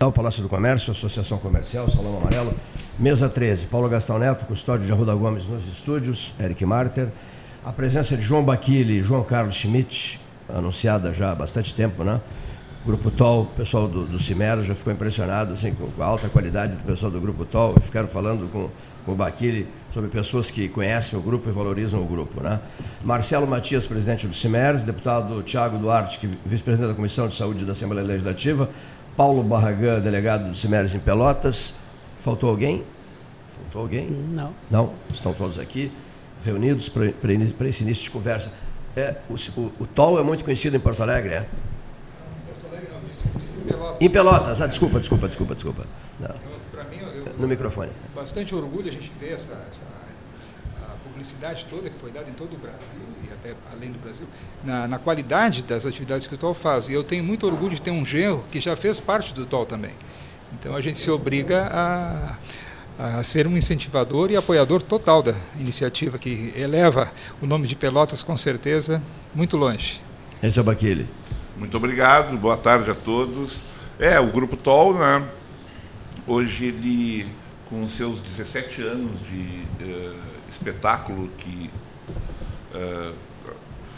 O Palácio do Comércio, Associação Comercial, Salão Amarelo. Mesa 13, Paulo Gastão Neto, custódio de Arruda Gomes nos estúdios, Eric Marter. A presença de João Baquili e João Carlos Schmidt, anunciada já há bastante tempo, né? Grupo TOL, pessoal do, do Cimero já ficou impressionado assim, com a alta qualidade do pessoal do Grupo TOL, ficaram falando com, com o Baquili sobre pessoas que conhecem o grupo e valorizam o grupo. Né? Marcelo Matias, presidente do CIMERS, deputado Tiago Duarte, vice-presidente da Comissão de Saúde da Assembleia Legislativa, Paulo Barragã, delegado do CIMERS em Pelotas. Faltou alguém? Faltou alguém? Não. Não? Estão todos aqui reunidos para esse início de conversa. É, o, o, o TOL é muito conhecido em Porto Alegre, é? em Pelotas. Em Pelotas, ah, desculpa, desculpa, desculpa, desculpa. Para mim, eu, no microfone. Bastante orgulho a gente ver essa, essa publicidade toda que foi dada em todo o Brasil e até além do Brasil, na, na qualidade das atividades que o TOL faz. E eu tenho muito orgulho de ter um genro que já fez parte do TOL também. Então a gente se obriga a, a ser um incentivador e apoiador total da iniciativa que eleva o nome de Pelotas com certeza muito longe. Esse é o Baquile. Muito obrigado, boa tarde a todos. É, o Grupo TOL, né, hoje ele, com seus 17 anos de uh, espetáculo que uh,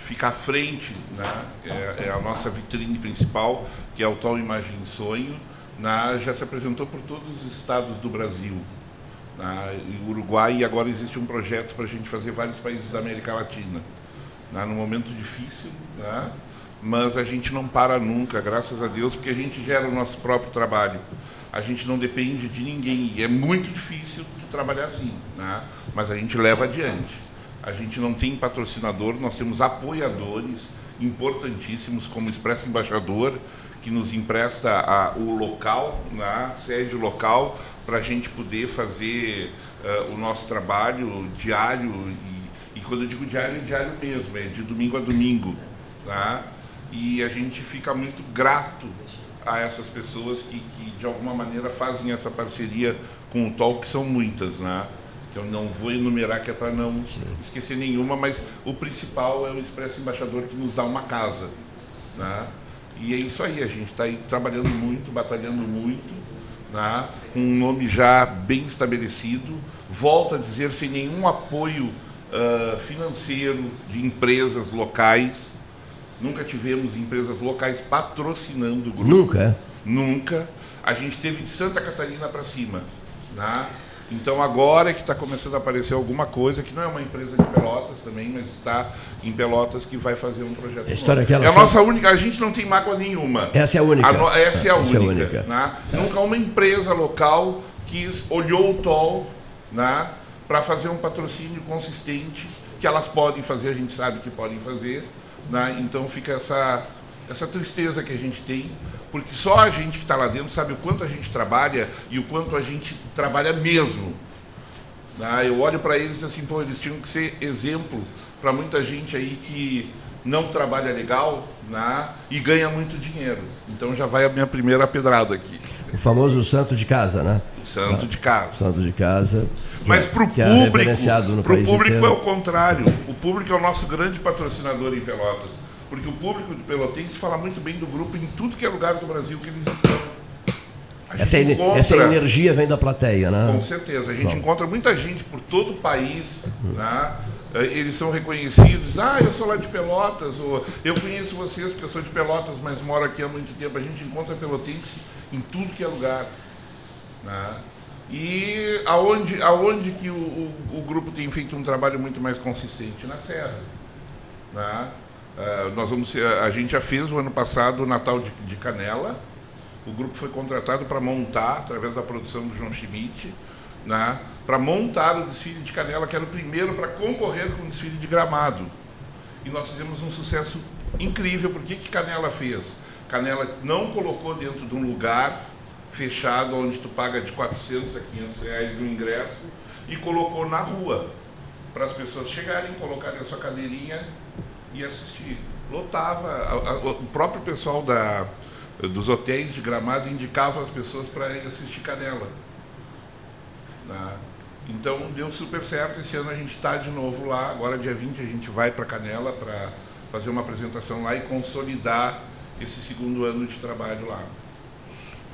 fica à frente, né, é, é, a nossa vitrine principal, que é o TOL Imagem Sonho, né, já se apresentou por todos os estados do Brasil. Né, Uruguai, e agora existe um projeto para a gente fazer vários países da América Latina. Né, num momento difícil, né, mas a gente não para nunca, graças a Deus, porque a gente gera o nosso próprio trabalho. A gente não depende de ninguém e é muito difícil trabalhar assim, né? mas a gente leva adiante. A gente não tem patrocinador, nós temos apoiadores importantíssimos, como Expresso Embaixador, que nos empresta a, o local, né? sede local, para a gente poder fazer uh, o nosso trabalho diário. E, e, quando eu digo diário, é diário mesmo, é de domingo a domingo. Tá? e a gente fica muito grato a essas pessoas que, que de alguma maneira fazem essa parceria com o TOL, que são muitas, né? Eu não vou enumerar que é para não Sim. esquecer nenhuma, mas o principal é o Expresso Embaixador que nos dá uma casa, né? E é isso aí, a gente está aí trabalhando muito, batalhando muito, né? com um nome já bem estabelecido. Volto a dizer, sem nenhum apoio uh, financeiro de empresas locais, Nunca tivemos empresas locais patrocinando o grupo. Nunca? Nunca. A gente teve de Santa Catarina para cima. Né? Então agora é que está começando a aparecer alguma coisa, que não é uma empresa de Pelotas também, mas está em Pelotas que vai fazer um projeto. A história novo. É a nossa única, a gente não tem mágoa nenhuma. Essa é a única. A no, essa é a essa única. É a única. Né? É. Nunca uma empresa local quis, olhou o TOL né, para fazer um patrocínio consistente, que elas podem fazer, a gente sabe que podem fazer, né? Então fica essa, essa tristeza que a gente tem, porque só a gente que está lá dentro sabe o quanto a gente trabalha e o quanto a gente trabalha mesmo. Né? Eu olho para eles assim, pô, eles tinham que ser exemplo para muita gente aí que não trabalha legal né? e ganha muito dinheiro. Então já vai a minha primeira pedrada aqui. O famoso santo de casa, né? O santo de casa. Santo de casa. Mas para o é público, pro público inteiro. é o contrário. O público é o nosso grande patrocinador em Pelotas. Porque o público de Pelotense fala muito bem do grupo em tudo que é lugar do Brasil que eles estão. Essa, encontra, essa, energia vem da plateia, né? Com certeza. A gente Bom. encontra muita gente por todo o país, né? Eh, eles são reconhecidos. Ah, eu sou lá de Pelotas, ou eu conheço vocês porque eu sou de Pelotas, mas moro aqui há muito tempo. A gente encontra pelotense em tudo que é lugar. Né? E aonde, aonde que o, o, o, grupo tem feito um trabalho muito mais consistente? Na Serra. Né? Uh, nós vamos, a gente já fez o ano passado o Natal de, de Canela. O grupo foi contratado para montar, através da produção do João Schmidt, né, para montar o desfile de Canela, que era o primeiro para concorrer com o desfile de Gramado. E nós fizemos um sucesso incrível. Por que, que Canela fez? Canela não colocou dentro de um lugar fechado, onde tu paga de 400 a 500 reais o ingresso, e colocou na rua, para as pessoas chegarem, colocarem a sua cadeirinha e assistir. Lotava, a, a, o próprio pessoal da, dos hotéis de Gramado indicava as pessoas para ir assistir Canela. Né? Então deu super certo, esse ano a gente está de novo lá, agora dia 20 a gente vai para Canela para fazer uma apresentação lá e consolidar esse segundo ano de trabalho lá.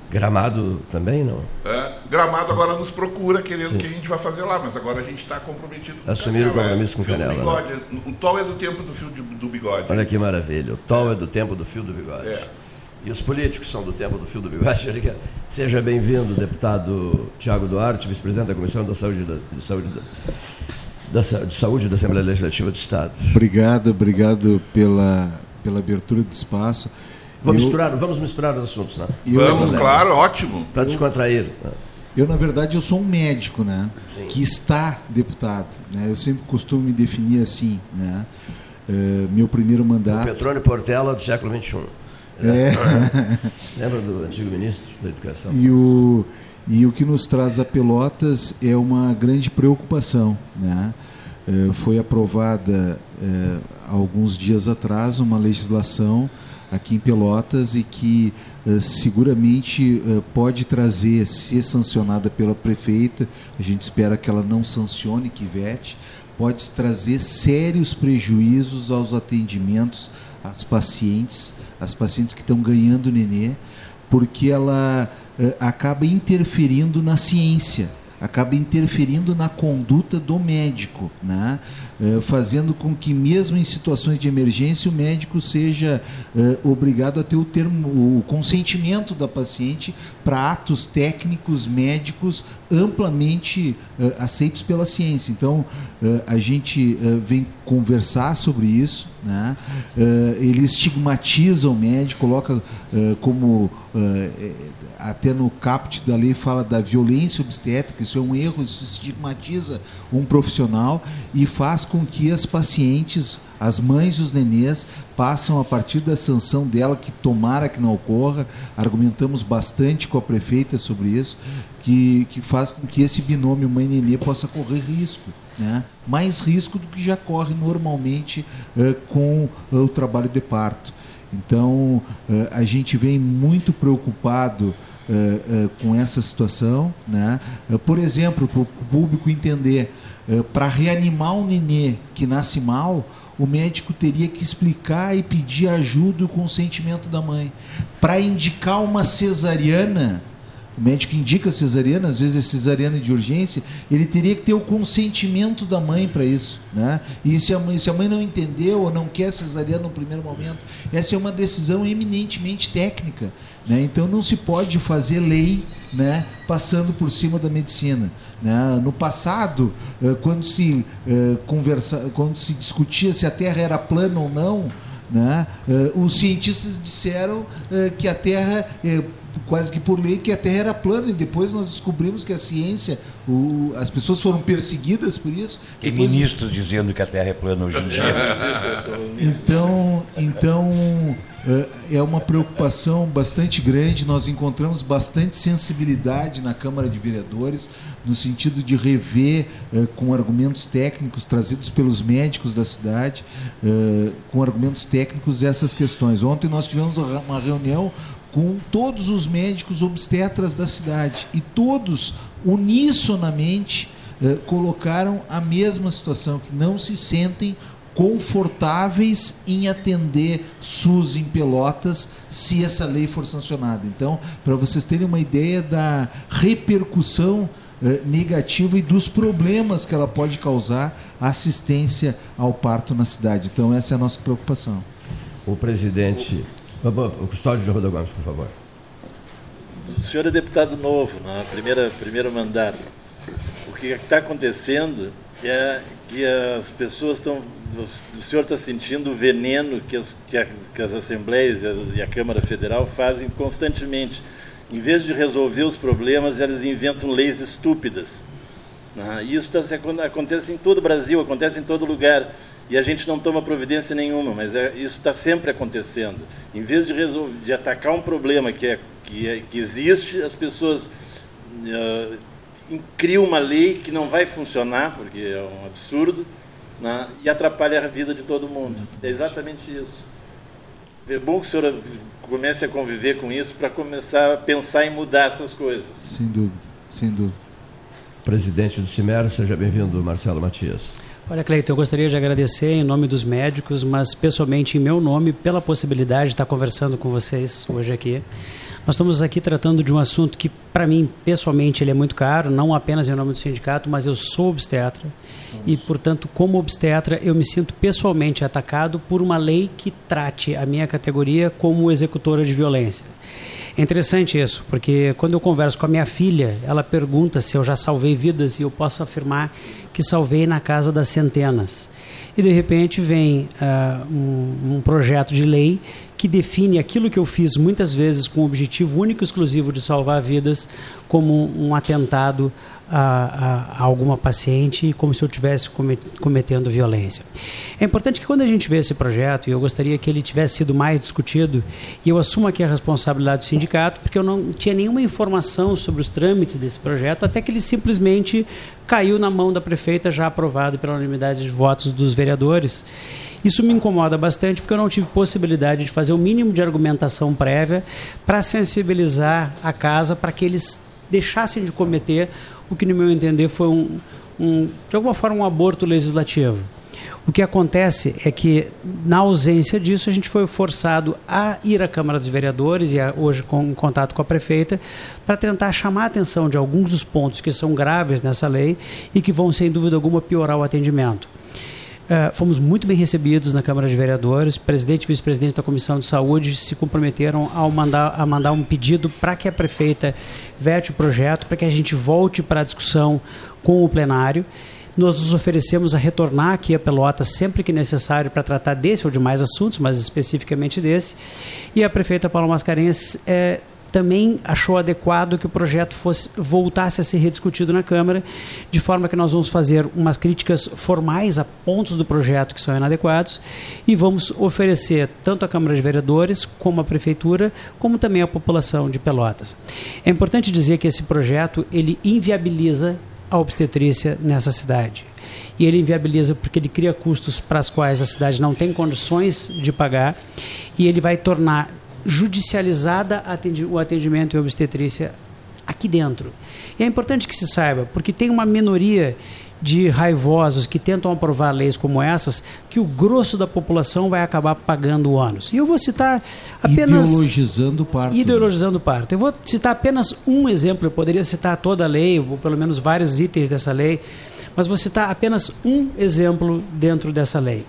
Gramado também, não? É, Gramado agora nos procura, querendo Sim. que a gente vai fazer lá, mas agora a gente está comprometido com Assumir o compromisso é, com Canela. Né? Bigode, né? O tol é do tempo do fio do bigode. Olha que maravilha, o tol é, é do tempo do fio do bigode. É. E os políticos são do tempo do fio do bigode. Seja bem-vindo, deputado Tiago Duarte, vice-presidente da Comissão da Saúde da, de Saúde da, da, de Saúde da Assembleia Legislativa do Estado. Obrigado, obrigado pela, pela abertura do espaço. Vamos, eu, misturar, vamos misturar os assuntos, né? vamos, claro, ótimo. Para descontrair. Né? Eu, na verdade, eu sou um médico, né? Sim. Que está deputado. Né? Eu sempre costumo me definir assim, né? Uh, meu primeiro mandato... O Petrônio Portela do século XXI. É. Lembra do antigo ministro da Educação? E o, e o que nos traz a Pelotas é uma grande preocupação, né? Uh, foi aprovada uh, alguns dias atrás uma legislação aqui em Pelotas e que uh, seguramente pode trazer, se sancionada pela prefeita, a gente espera que ela não sancione Kivete, pode trazer sérios prejuízos aos atendimentos às pacientes, as pacientes que estão ganhando nenê, porque ela uh, acaba interferindo na ciência acaba interferindo na conduta do médico, né? Uh, fazendo com que, mesmo em situações de emergência, o médico seja uh, obrigado a ter o, termo, o consentimento da paciente para atos técnicos médicos amplamente uh, aceitos pela ciência. Então, a gente vem conversar sobre isso. Né? ele estigmatiza o médico, coloca como até no caput da lei fala da violência obstétrica, isso é um erro, isso estigmatiza um profissional e faz com que as pacientes, as mães e os nenês passam a partir da sanção dela, que tomara que não ocorra, argumentamos bastante com a prefeita sobre isso, que, que faz com que esse binômio mãe-nenê possa correr risco. Né? Mais risco do que já corre normalmente uh, com uh, o trabalho de parto. Então, uh, a gente vem muito preocupado uh, uh, com essa situação. Né? Uh, por exemplo, para o público entender, para reanimar um nenê que nasce mal, o médico teria que explicar e pedir ajuda e o consentimento da mãe. Para indicar uma cesariana, o médico indica cesariana, às vezes é cesariana de urgência, ele teria que ter o consentimento da mãe para isso. Né? E se a, mãe, se a mãe não entendeu ou não quer cesariana no primeiro momento, essa é uma decisão eminentemente técnica. Né? Então não se pode fazer lei né, passando por cima da medicina. Né? No passado, eh, quando se, eh, conversa, quando se discutia se a Terra era plana ou não, né, eh, os cientistas disseram que a Terra quase que por lei que a Terra era plana e depois nós descobrimos que a ciência, o, as pessoas foram perseguidas por isso. Tem depois... ministros dizendo que a Terra é plana hoje em dia. então, então eh, é uma preocupação bastante grande. Nós encontramos bastante sensibilidade na Câmara de Vereadores no sentido de rever uh, com argumentos técnicos trazidos pelos médicos da cidade, uh, com argumentos técnicos essas questões. Ontem nós tivemos uma reunião com todos os médicos obstetras da cidade e todos unissonamente eh, colocaram a mesma situação, que não se sentem confortáveis em atender SUS em Pelotas se essa lei for sancionada. Então, para vocês terem uma ideia da repercussão eh, negativa e dos problemas que ela pode causar à assistência ao parto na cidade. Então, essa é a nossa preocupação. O presidente o Custódio de Roda Gomes, por favor. O senhor é deputado novo, na né? primeira primeiro mandato. O que está acontecendo é que as pessoas estão. O senhor está sentindo o veneno que as, que, a, que as assembleias e a, e a, Câmara Federal fazem constantemente. Em vez de resolver os problemas, elas inventam leis estúpidas. Né? Isso tá, acontece em todo o Brasil, acontece em todo lugar e a gente não toma providência nenhuma, mas é, isso está sempre acontecendo. Em vez de, resolver, de atacar um problema que, é, que, é, que existe, as pessoas uh, criam uma lei que não vai funcionar, porque é um absurdo, né, e atrapalha a vida de todo mundo. É exatamente isso. É bom que o senhor comece a conviver com isso para começar a pensar em mudar essas coisas. Sem dúvida, sem dúvida. Presidente do CIMER, seja bem-vindo, Marcelo Matias. Olha, Cleiton, eu gostaria de agradecer em nome dos médicos, mas pessoalmente em meu nome, pela possibilidade de estar conversando com vocês hoje aqui. Nós estamos aqui tratando de um assunto que, para mim, pessoalmente, ele é muito caro, não apenas em nome do sindicato, mas eu sou obstetra e, portanto, como obstetra, eu me sinto pessoalmente atacado por uma lei que trate a minha categoria como executora de violência. É interessante isso, porque quando eu converso com a minha filha, ela pergunta se eu já salvei vidas e eu posso afirmar que salvei na casa das centenas. E de repente vem uh, um, um projeto de lei que define aquilo que eu fiz muitas vezes com o objetivo único e exclusivo de salvar vidas como um atentado a, a, a alguma paciente como se eu estivesse cometendo violência. É importante que quando a gente vê esse projeto, e eu gostaria que ele tivesse sido mais discutido, e eu assumo aqui a responsabilidade do sindicato, porque eu não tinha nenhuma informação sobre os trâmites desse projeto, até que ele simplesmente caiu na mão da prefeita, já aprovado pela unanimidade de votos dos vereadores. Isso me incomoda bastante porque eu não tive possibilidade de fazer o mínimo de argumentação prévia para sensibilizar a casa para que eles deixassem de cometer o que, no meu entender, foi um, um, de alguma forma um aborto legislativo. O que acontece é que, na ausência disso, a gente foi forçado a ir à Câmara dos Vereadores e a, hoje com, em contato com a prefeita para tentar chamar a atenção de alguns dos pontos que são graves nessa lei e que vão, sem dúvida alguma, piorar o atendimento. Uh, fomos muito bem recebidos na Câmara de Vereadores. Presidente e vice-presidente da Comissão de Saúde se comprometeram ao mandar, a mandar um pedido para que a prefeita vete o projeto, para que a gente volte para a discussão com o plenário. Nós nos oferecemos a retornar aqui a Pelotas sempre que necessário para tratar desse ou de mais assuntos, mas especificamente desse. E a prefeita Paula Mascarenhas é, também achou adequado que o projeto fosse voltasse a ser rediscutido na Câmara, de forma que nós vamos fazer umas críticas formais a pontos do projeto que são inadequados e vamos oferecer tanto à Câmara de Vereadores como à prefeitura, como também à população de Pelotas. É importante dizer que esse projeto ele inviabiliza a obstetrícia nessa cidade e ele inviabiliza porque ele cria custos para as quais a cidade não tem condições de pagar e ele vai tornar judicializada o atendimento em obstetrícia aqui dentro. E é importante que se saiba, porque tem uma minoria de raivosos que tentam aprovar leis como essas, que o grosso da população vai acabar pagando o ônus. E eu vou citar apenas. Ideologizando o parto. Ideologizando o parto. Eu vou citar apenas um exemplo, eu poderia citar toda a lei, ou pelo menos vários itens dessa lei, mas vou citar apenas um exemplo dentro dessa lei.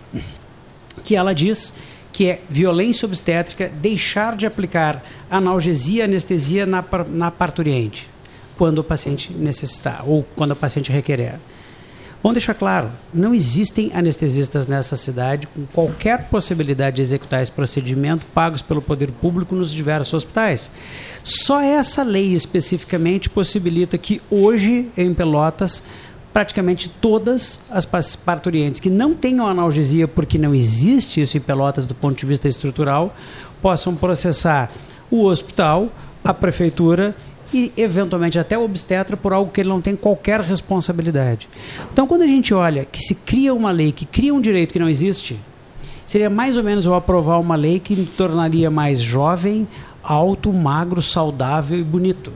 Que ela diz que é violência obstétrica, deixar de aplicar analgesia e anestesia na, na parturiente, quando o paciente necessitar ou quando o paciente requerer. Vamos deixar claro, não existem anestesistas nessa cidade com qualquer possibilidade de executar esse procedimento pagos pelo poder público nos diversos hospitais. Só essa lei especificamente possibilita que hoje em Pelotas praticamente todas as parturientes que não tenham analgesia, porque não existe isso em Pelotas do ponto de vista estrutural, possam processar o hospital, a prefeitura e eventualmente até o obstetra por algo que ele não tem qualquer responsabilidade. Então, quando a gente olha que se cria uma lei que cria um direito que não existe, seria mais ou menos eu aprovar uma lei que me tornaria mais jovem, alto, magro, saudável e bonito.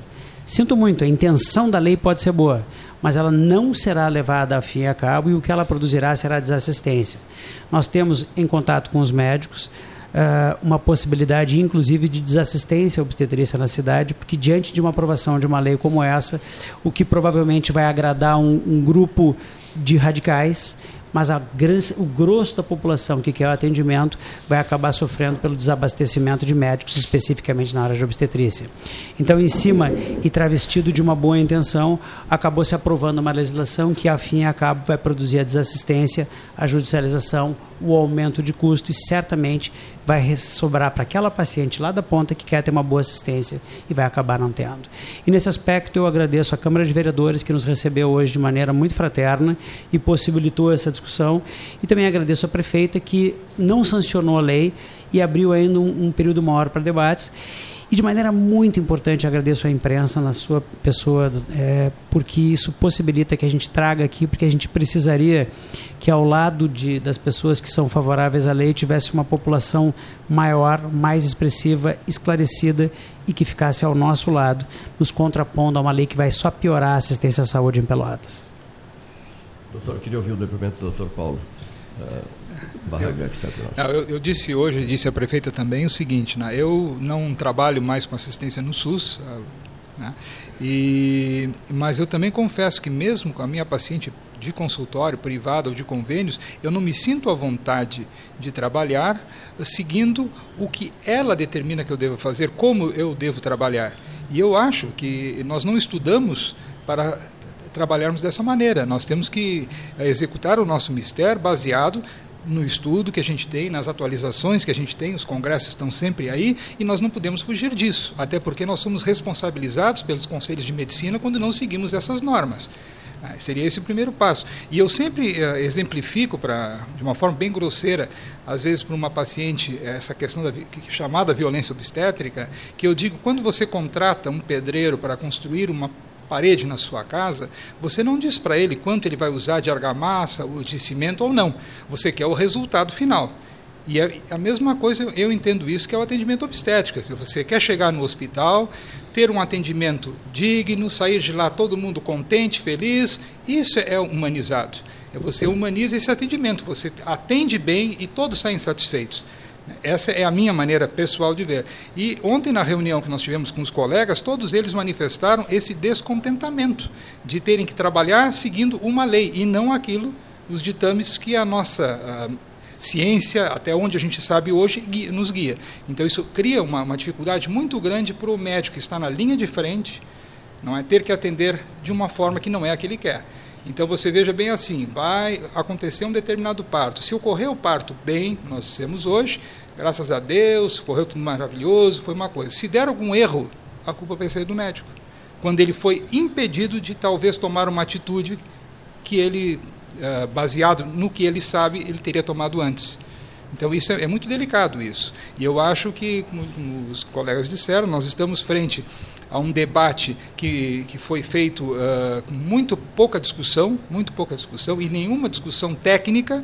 Sinto muito, a intenção da lei pode ser boa, mas ela não será levada a fim a cabo e o que ela produzirá será desassistência. Nós temos em contato com os médicos uh, uma possibilidade, inclusive, de desassistência obstetrícia na cidade, porque diante de uma aprovação de uma lei como essa, o que provavelmente vai agradar um, um grupo de radicais mas a, o grosso da população que quer o atendimento vai acabar sofrendo pelo desabastecimento de médicos, especificamente na área de obstetrícia. Então, em cima e travestido de uma boa intenção, acabou se aprovando uma legislação que, a fim e a cabo, vai produzir a desassistência, a judicialização, o aumento de custo e certamente vai sobrar para aquela paciente lá da ponta que quer ter uma boa assistência e vai acabar não tendo. E nesse aspecto eu agradeço à Câmara de Vereadores que nos recebeu hoje de maneira muito fraterna e possibilitou essa discussão e também agradeço à prefeita que não sancionou a lei e abriu ainda um, um período maior para debates e de maneira muito importante, agradeço à imprensa na sua pessoa, é, porque isso possibilita que a gente traga aqui, porque a gente precisaria que ao lado de, das pessoas que são favoráveis à lei tivesse uma população maior, mais expressiva, esclarecida e que ficasse ao nosso lado, nos contrapondo a uma lei que vai só piorar a assistência à saúde em Pelotas. Doutor, queria ouvir o depoimento do doutor Paulo. Uh Eu, eu disse hoje, disse a prefeita também o seguinte, né, eu não trabalho mais com assistência no SUS, ah, né, e, mas eu também confesso que mesmo com a minha paciente de consultório privado ou de convênios, eu não me sinto à vontade de trabalhar seguindo o que ela determina que eu devo fazer, como eu devo trabalhar. E eu acho que nós não estudamos para trabalharmos dessa maneira. Nós temos que executar o nosso mistério baseado no estudo que a gente tem, nas atualizações que a gente tem, os congressos estão sempre aí e nós não podemos fugir disso, até porque nós somos responsabilizados pelos conselhos de medicina quando não seguimos essas normas. Ah, seria esse o primeiro passo. E eu sempre uh, exemplifico, pra, de uma forma bem grosseira, às vezes para uma paciente, essa questão da chamada violência obstétrica, que eu digo, quando você contrata um pedreiro para construir uma parede na sua casa, você não diz para ele quanto ele vai usar de argamassa, ou de cimento ou não. Você quer o resultado final. E é a mesma coisa, eu entendo isso, que é o atendimento obstétrico. Se você quer chegar no hospital, ter um atendimento digno, sair de lá todo mundo contente, feliz, isso é humanizado. É você humaniza esse atendimento, você atende bem e todos saem satisfeitos. Essa é a minha maneira pessoal de ver. E ontem, na reunião que nós tivemos com os colegas, todos eles manifestaram esse descontentamento de terem que trabalhar seguindo uma lei e não aquilo, os ditames que a nossa a ciência, até onde a gente sabe hoje, guia, nos guia. Então, isso cria uma, uma dificuldade muito grande para o médico que está na linha de frente, não é ter que atender de uma forma que não é a que ele quer. Então você veja bem assim, vai acontecer um determinado parto. Se ocorrer o parto bem, nós dissemos hoje, graças a Deus, correu tudo maravilhoso, foi uma coisa. Se der algum erro, a culpa vai ser do médico. Quando ele foi impedido de talvez tomar uma atitude que ele, eh, baseado no que ele sabe, ele teria tomado antes. Então isso é, é muito delicado isso. E eu acho que, como os colegas disseram, nós estamos frente a um debate que, que foi feito uh, com muito pouca discussão, muito pouca discussão e nenhuma discussão técnica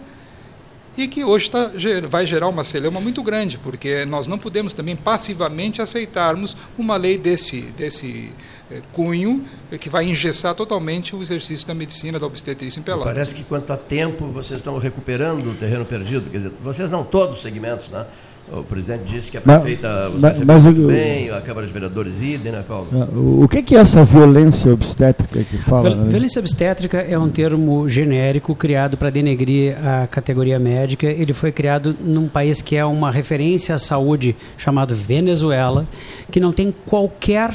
e que hoje tá, vai gerar uma celeuma muito grande, porque nós não podemos também passivamente aceitarmos uma lei desse, desse eh, cunho que vai engessar totalmente o exercício da medicina da obstetrícia em Pelotas. Parece que quanto a tempo vocês estão recuperando o terreno perdido, quer dizer, vocês não todos os segmentos, né? O presidente disse que a prefeita mas, mas, muito o, bem, a Câmara de Vereadores idem, né, Paulo? Ah, o que é essa violência obstétrica que fala? Né? Violência obstétrica é um termo genérico criado para denegrir a categoria médica. Ele foi criado num país que é uma referência à saúde chamado Venezuela, que não tem qualquer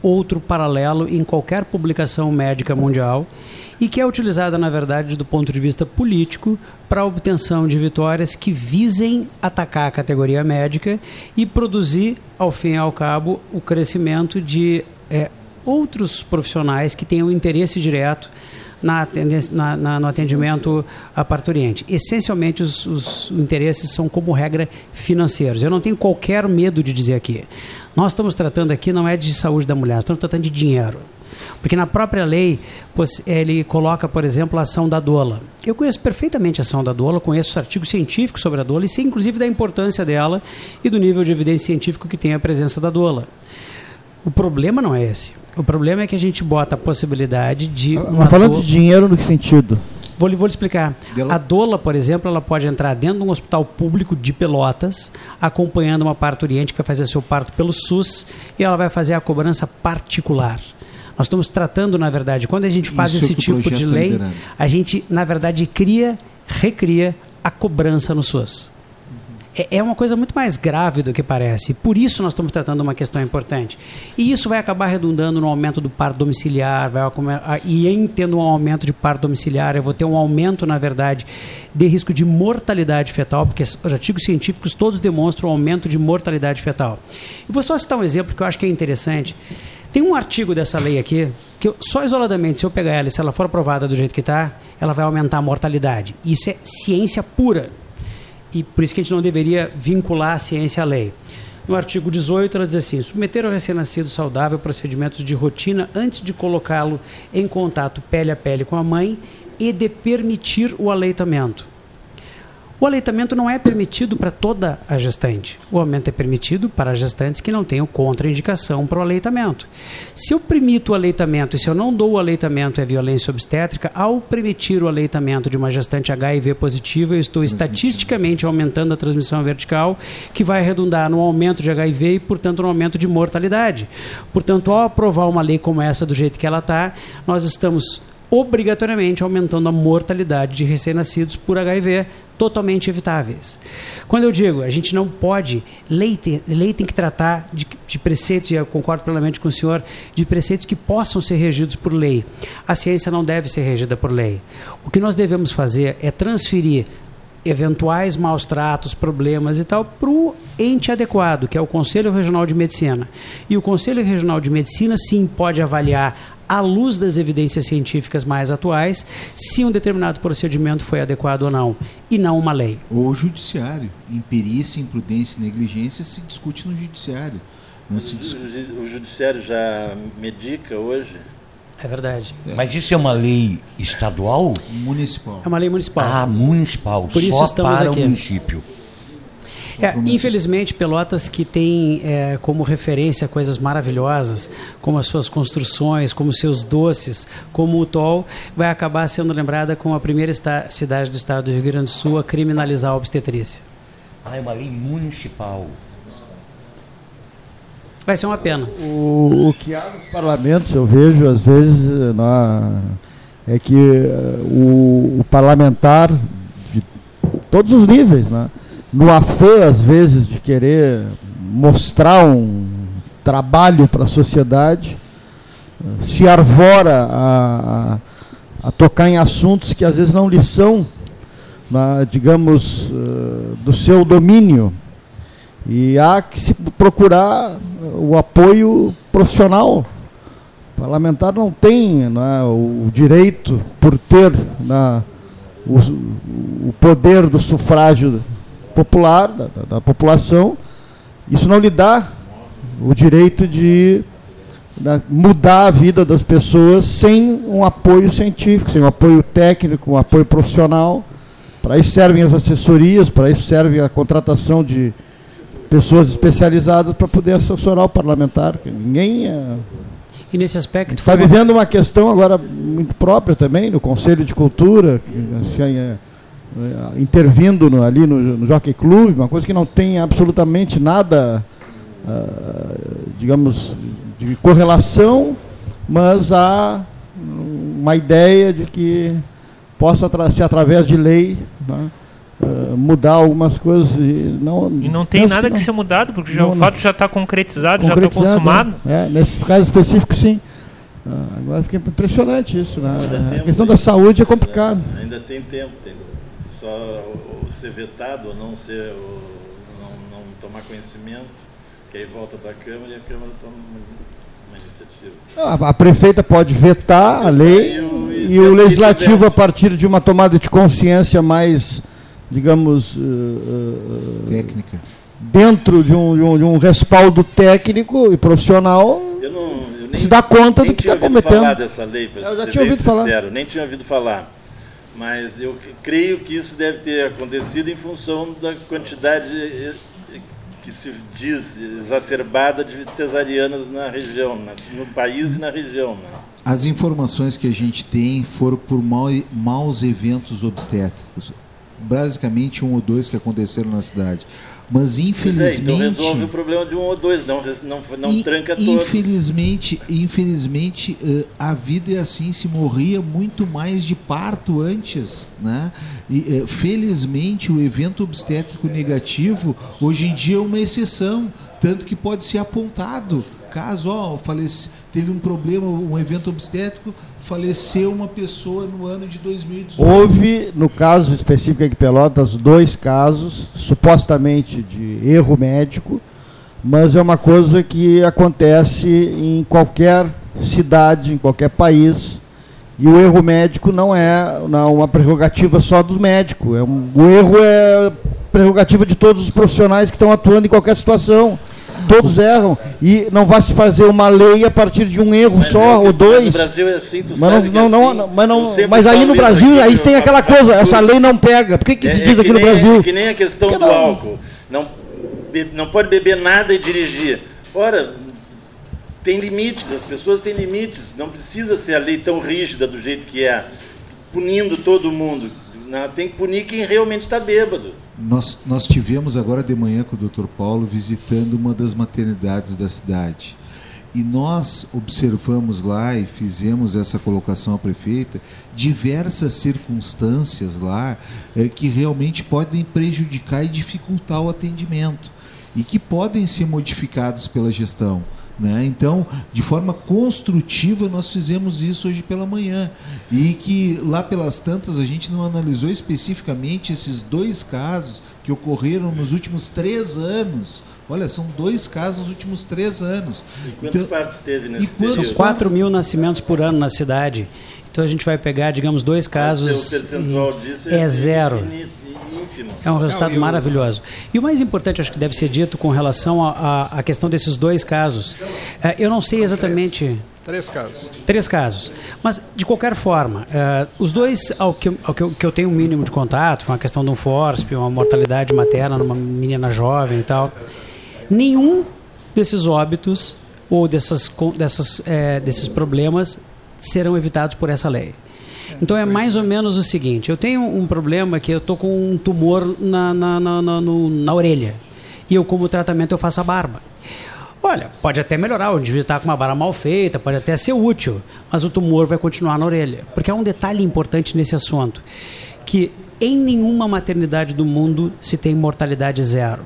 outro paralelo em qualquer publicação médica mundial e que é utilizada, na verdade, do ponto de vista político, para a obtenção de vitórias que visem atacar a categoria médica e produzir, ao fim e ao cabo, o crescimento de é, outros profissionais que tenham interesse direto na, na, na, no atendimento a parturiente. Essencialmente, os, os, interesses são, como regra, financeiros. Eu não tenho qualquer medo de dizer aqui. Nós estamos tratando aqui, não é de saúde da mulher, estamos tratando de dinheiro. Porque na própria lei, ele coloca, por exemplo, a ação da doula. Eu conheço perfeitamente a ação da doula, conheço os artigos científicos sobre a doula e sei inclusive da importância dela e do nível de evidência científico que tem a presença da doula. O problema não é esse. O problema é que a gente bota a possibilidade de. Mas falando de dinheiro, no que sentido? Vou, vou lhe explicar. A doula, por exemplo, ela pode entrar dentro de um hospital público de Pelotas, acompanhando uma parturiente que vai fazer seu parto pelo SUS e ela vai fazer a cobrança particular. Nós estamos tratando, na verdade, quando a gente faz Isso esse tipo de lei, a gente, na verdade, cria, recria a cobrança no SUS. É, é uma coisa muito mais grave do que parece. Por isso nós estamos tratando uma questão importante. E isso vai acabar redundando no aumento do parto domiciliar, vai, e em tendo um aumento de parto domiciliar, eu vou ter um aumento, na verdade, de risco de mortalidade fetal, porque os artigos científicos todos demonstram um aumento de mortalidade fetal. E vou só citar um exemplo que eu acho que é interessante. Tem um artigo dessa lei aqui que eu, só isoladamente, se eu pegar ela e se ela for aprovada do jeito que está, ela vai aumentar a mortalidade. Isso é ciência pura. E por isso que a gente não deveria vincular a ciência à lei. No artigo 18, ela diz assim: submeter ao recém-nascido saudável procedimentos de rotina antes de colocá-lo em contato pele a pele com a mãe e de permitir o aleitamento. O aleitamento não é permitido para toda a gestante. O aumento é permitido para gestantes que não tenham contraindicação para o aleitamento. Se eu permito o aleitamento e se eu não dou o aleitamento é violência obstétrica, ao permitir o aleitamento de uma gestante HIV positiva, eu estou estatisticamente aumentando a transmissão vertical, que vai redundar no aumento de HIV e, portanto, no aumento de mortalidade. Portanto, ao aprovar uma lei como essa do jeito que ela está, nós estamos obrigatoriamente aumentando a mortalidade de recém-nascidos por HIV, totalmente evitáveis. Quando eu digo, a gente não pode, lei tem, lei tem que tratar de, de preceitos, e eu concordo plenamente com o senhor, de preceitos que possam ser regidos por lei. A ciência não deve ser regida por lei. O que nós devemos fazer é transferir eventuais maus tratos, problemas e tal, para o ente adequado, que é o Conselho Regional de Medicina. E o Conselho Regional de Medicina, sim, pode avaliar à luz das evidências científicas mais atuais, se um determinado procedimento foi adequado ou não, e não uma lei. Ou judiciário. Imperícia, imprudência e negligência se discute no judiciário. Não se discute. O judiciário já medica hoje? É verdade. Mas isso é uma lei estadual? Municipal. É uma lei municipal. Ah, municipal. Por isso só estamos para aqui. o município. É, infelizmente, Pelotas que tem é, como referência coisas maravilhosas, como as suas construções, como seus doces, como o TOL, vai acabar sendo lembrada como a primeira cidade do estado do Rio Grande do Sul a criminalizar a obstetrícia. Ah, é uma lei municipal. Vai ser uma pena. O, o que há nos parlamentos, eu vejo às vezes, na- é que eh, o, o parlamentar de todos os níveis, né, no afã às vezes de querer mostrar um trabalho para a sociedade, eh, se arvora a, a, tocar em assuntos que às vezes não lhe são, digamos, eh, do seu domínio. E há que se procurar o apoio profissional. O parlamentar não tem né, o direito, por ter né, o, o poder do sufrágio popular, da, da- da população, isso não lhe dá o direito de né, mudar a vida das pessoas sem um apoio científico, sem um apoio técnico, um apoio profissional. Para isso servem as assessorias, para isso serve a contratação de pessoas especializadas para poder assessorar o parlamentar. Ninguém é, E nesse aspecto, está vivendo uma questão agora muito própria também no Conselho de Cultura, que, assim, é, intervindo no- ali no, no Jockey Club, uma coisa que não tem absolutamente nada, ah, digamos, de correlação, mas há uma ideia de que possa ser através de lei né, ah, mudar algumas coisas. E não, E não tem nada que, não. ser mudado, porque já, Não, o fato já está concretizado, já está Concretizado, consumado. né? É, nesse caso específico, sim. Ah, agora fica impressionante isso. Né? A questão da saúde é complicado. Ainda tem tempo, tem só ser vetado ou não ser, ou não, não tomar conhecimento, que aí volta para a Câmara e a Câmara toma uma, uma iniciativa. A, a prefeita pode vetar a lei E o- e e o assim legislativo, tiver- a partir de uma tomada de consciência mais, digamos, eh, Técnica. dentro de um, de, um, de um respaldo técnico e profissional, Eu não, eu nem, se dá conta do que tinha está ouvido falar cometendo. dessa lei, para Eu já tinha ouvido falar. sincero, nem tinha ouvido falar. Mas eu creio que isso deve ter acontecido em função da quantidade eh, eh, que se diz exacerbada de cesarianas na região, no país e na região. Né? As informações que a gente tem foram por mau- maus eventos obstétricos. Basicamente um ou dois que aconteceram na cidade. Mas Pois é, então infelizmente. resolve o problema de um ou dois, não, não, não In- tranca todos. Infelizmente, infelizmente eh, a vida é assim, se morria muito mais de parto antes, né? E eh, felizmente o evento obstétrico negativo hoje em dia é uma exceção, tanto que pode ser apontado. Caso, ó, falece, teve um problema, um evento obstétrico, faleceu uma pessoa no ano de 2018. Houve, no caso específico aqui em Pelotas, dois casos, supostamente de erro médico, mas é uma coisa que acontece em qualquer cidade, em qualquer país. E o erro médico não é não, uma prerrogativa só do médico. É um- o erro é prerrogativa de todos os profissionais que estão atuando em qualquer situação. Todos erram. E não vai se fazer uma lei a partir de um erro Mas só é ou dois. No Brasil é assim, tu Mas sabe não, é assim. não- mas, não- aí no Brasil, aqui, aí tem aquela coisa, essa lei não pega. Por que, que se diz é aqui que no nem- Brasil? É que nem a questão Que do álcool. Não, não pode beber nada e dirigir. Ora, tem limites, as pessoas têm limites. Não precisa ser a lei tão rígida do jeito que é, punindo todo mundo. Não, tem que punir quem realmente está bêbado. Nós, nós tivemos agora de manhã com o Dr. Paulo visitando uma das maternidades da cidade. E nós observamos lá e fizemos essa colocação à prefeita diversas circunstâncias lá eh, que realmente podem prejudicar e dificultar o atendimento e que podem ser modificados pela gestão. Né? Então, de forma construtiva, nós fizemos isso hoje pela manhã. E que lá pelas tantas a gente não analisou especificamente esses dois casos que ocorreram nos últimos três anos. Olha, são dois casos nos últimos três anos. Quantas Então, partes teve nesse e quantos São período? 4 mil nascimentos por ano na cidade. Então a gente vai pegar, digamos, dois casos. O percentual e disso é zero. infinito, ínfimo. É um resultado Não, maravilhoso. E o mais importante, acho que deve ser dito com relação à questão desses dois casos. Eh, Eu não sei exatamente. Três casos. Três casos. Mas, de qualquer forma, eh, os dois, ao, que, eu- ao que, eu, que eu tenho um mínimo de contato, foi uma questão de um FORSP, uma mortalidade materna numa menina jovem e tal. Nenhum desses óbitos ou dessas, dessas, eh, desses problemas serão evitados por essa lei. Então é mais ou menos o seguinte: eu tenho um problema que eu estou com um tumor na, na, na, na, na orelha. E eu, como tratamento, eu faço a barba. Olha, pode até melhorar, o indivíduo está com uma barba mal feita, pode até ser útil, mas o tumor vai continuar na orelha. Porque há um detalhe importante nesse assunto, que em nenhuma maternidade do mundo se tem mortalidade zero.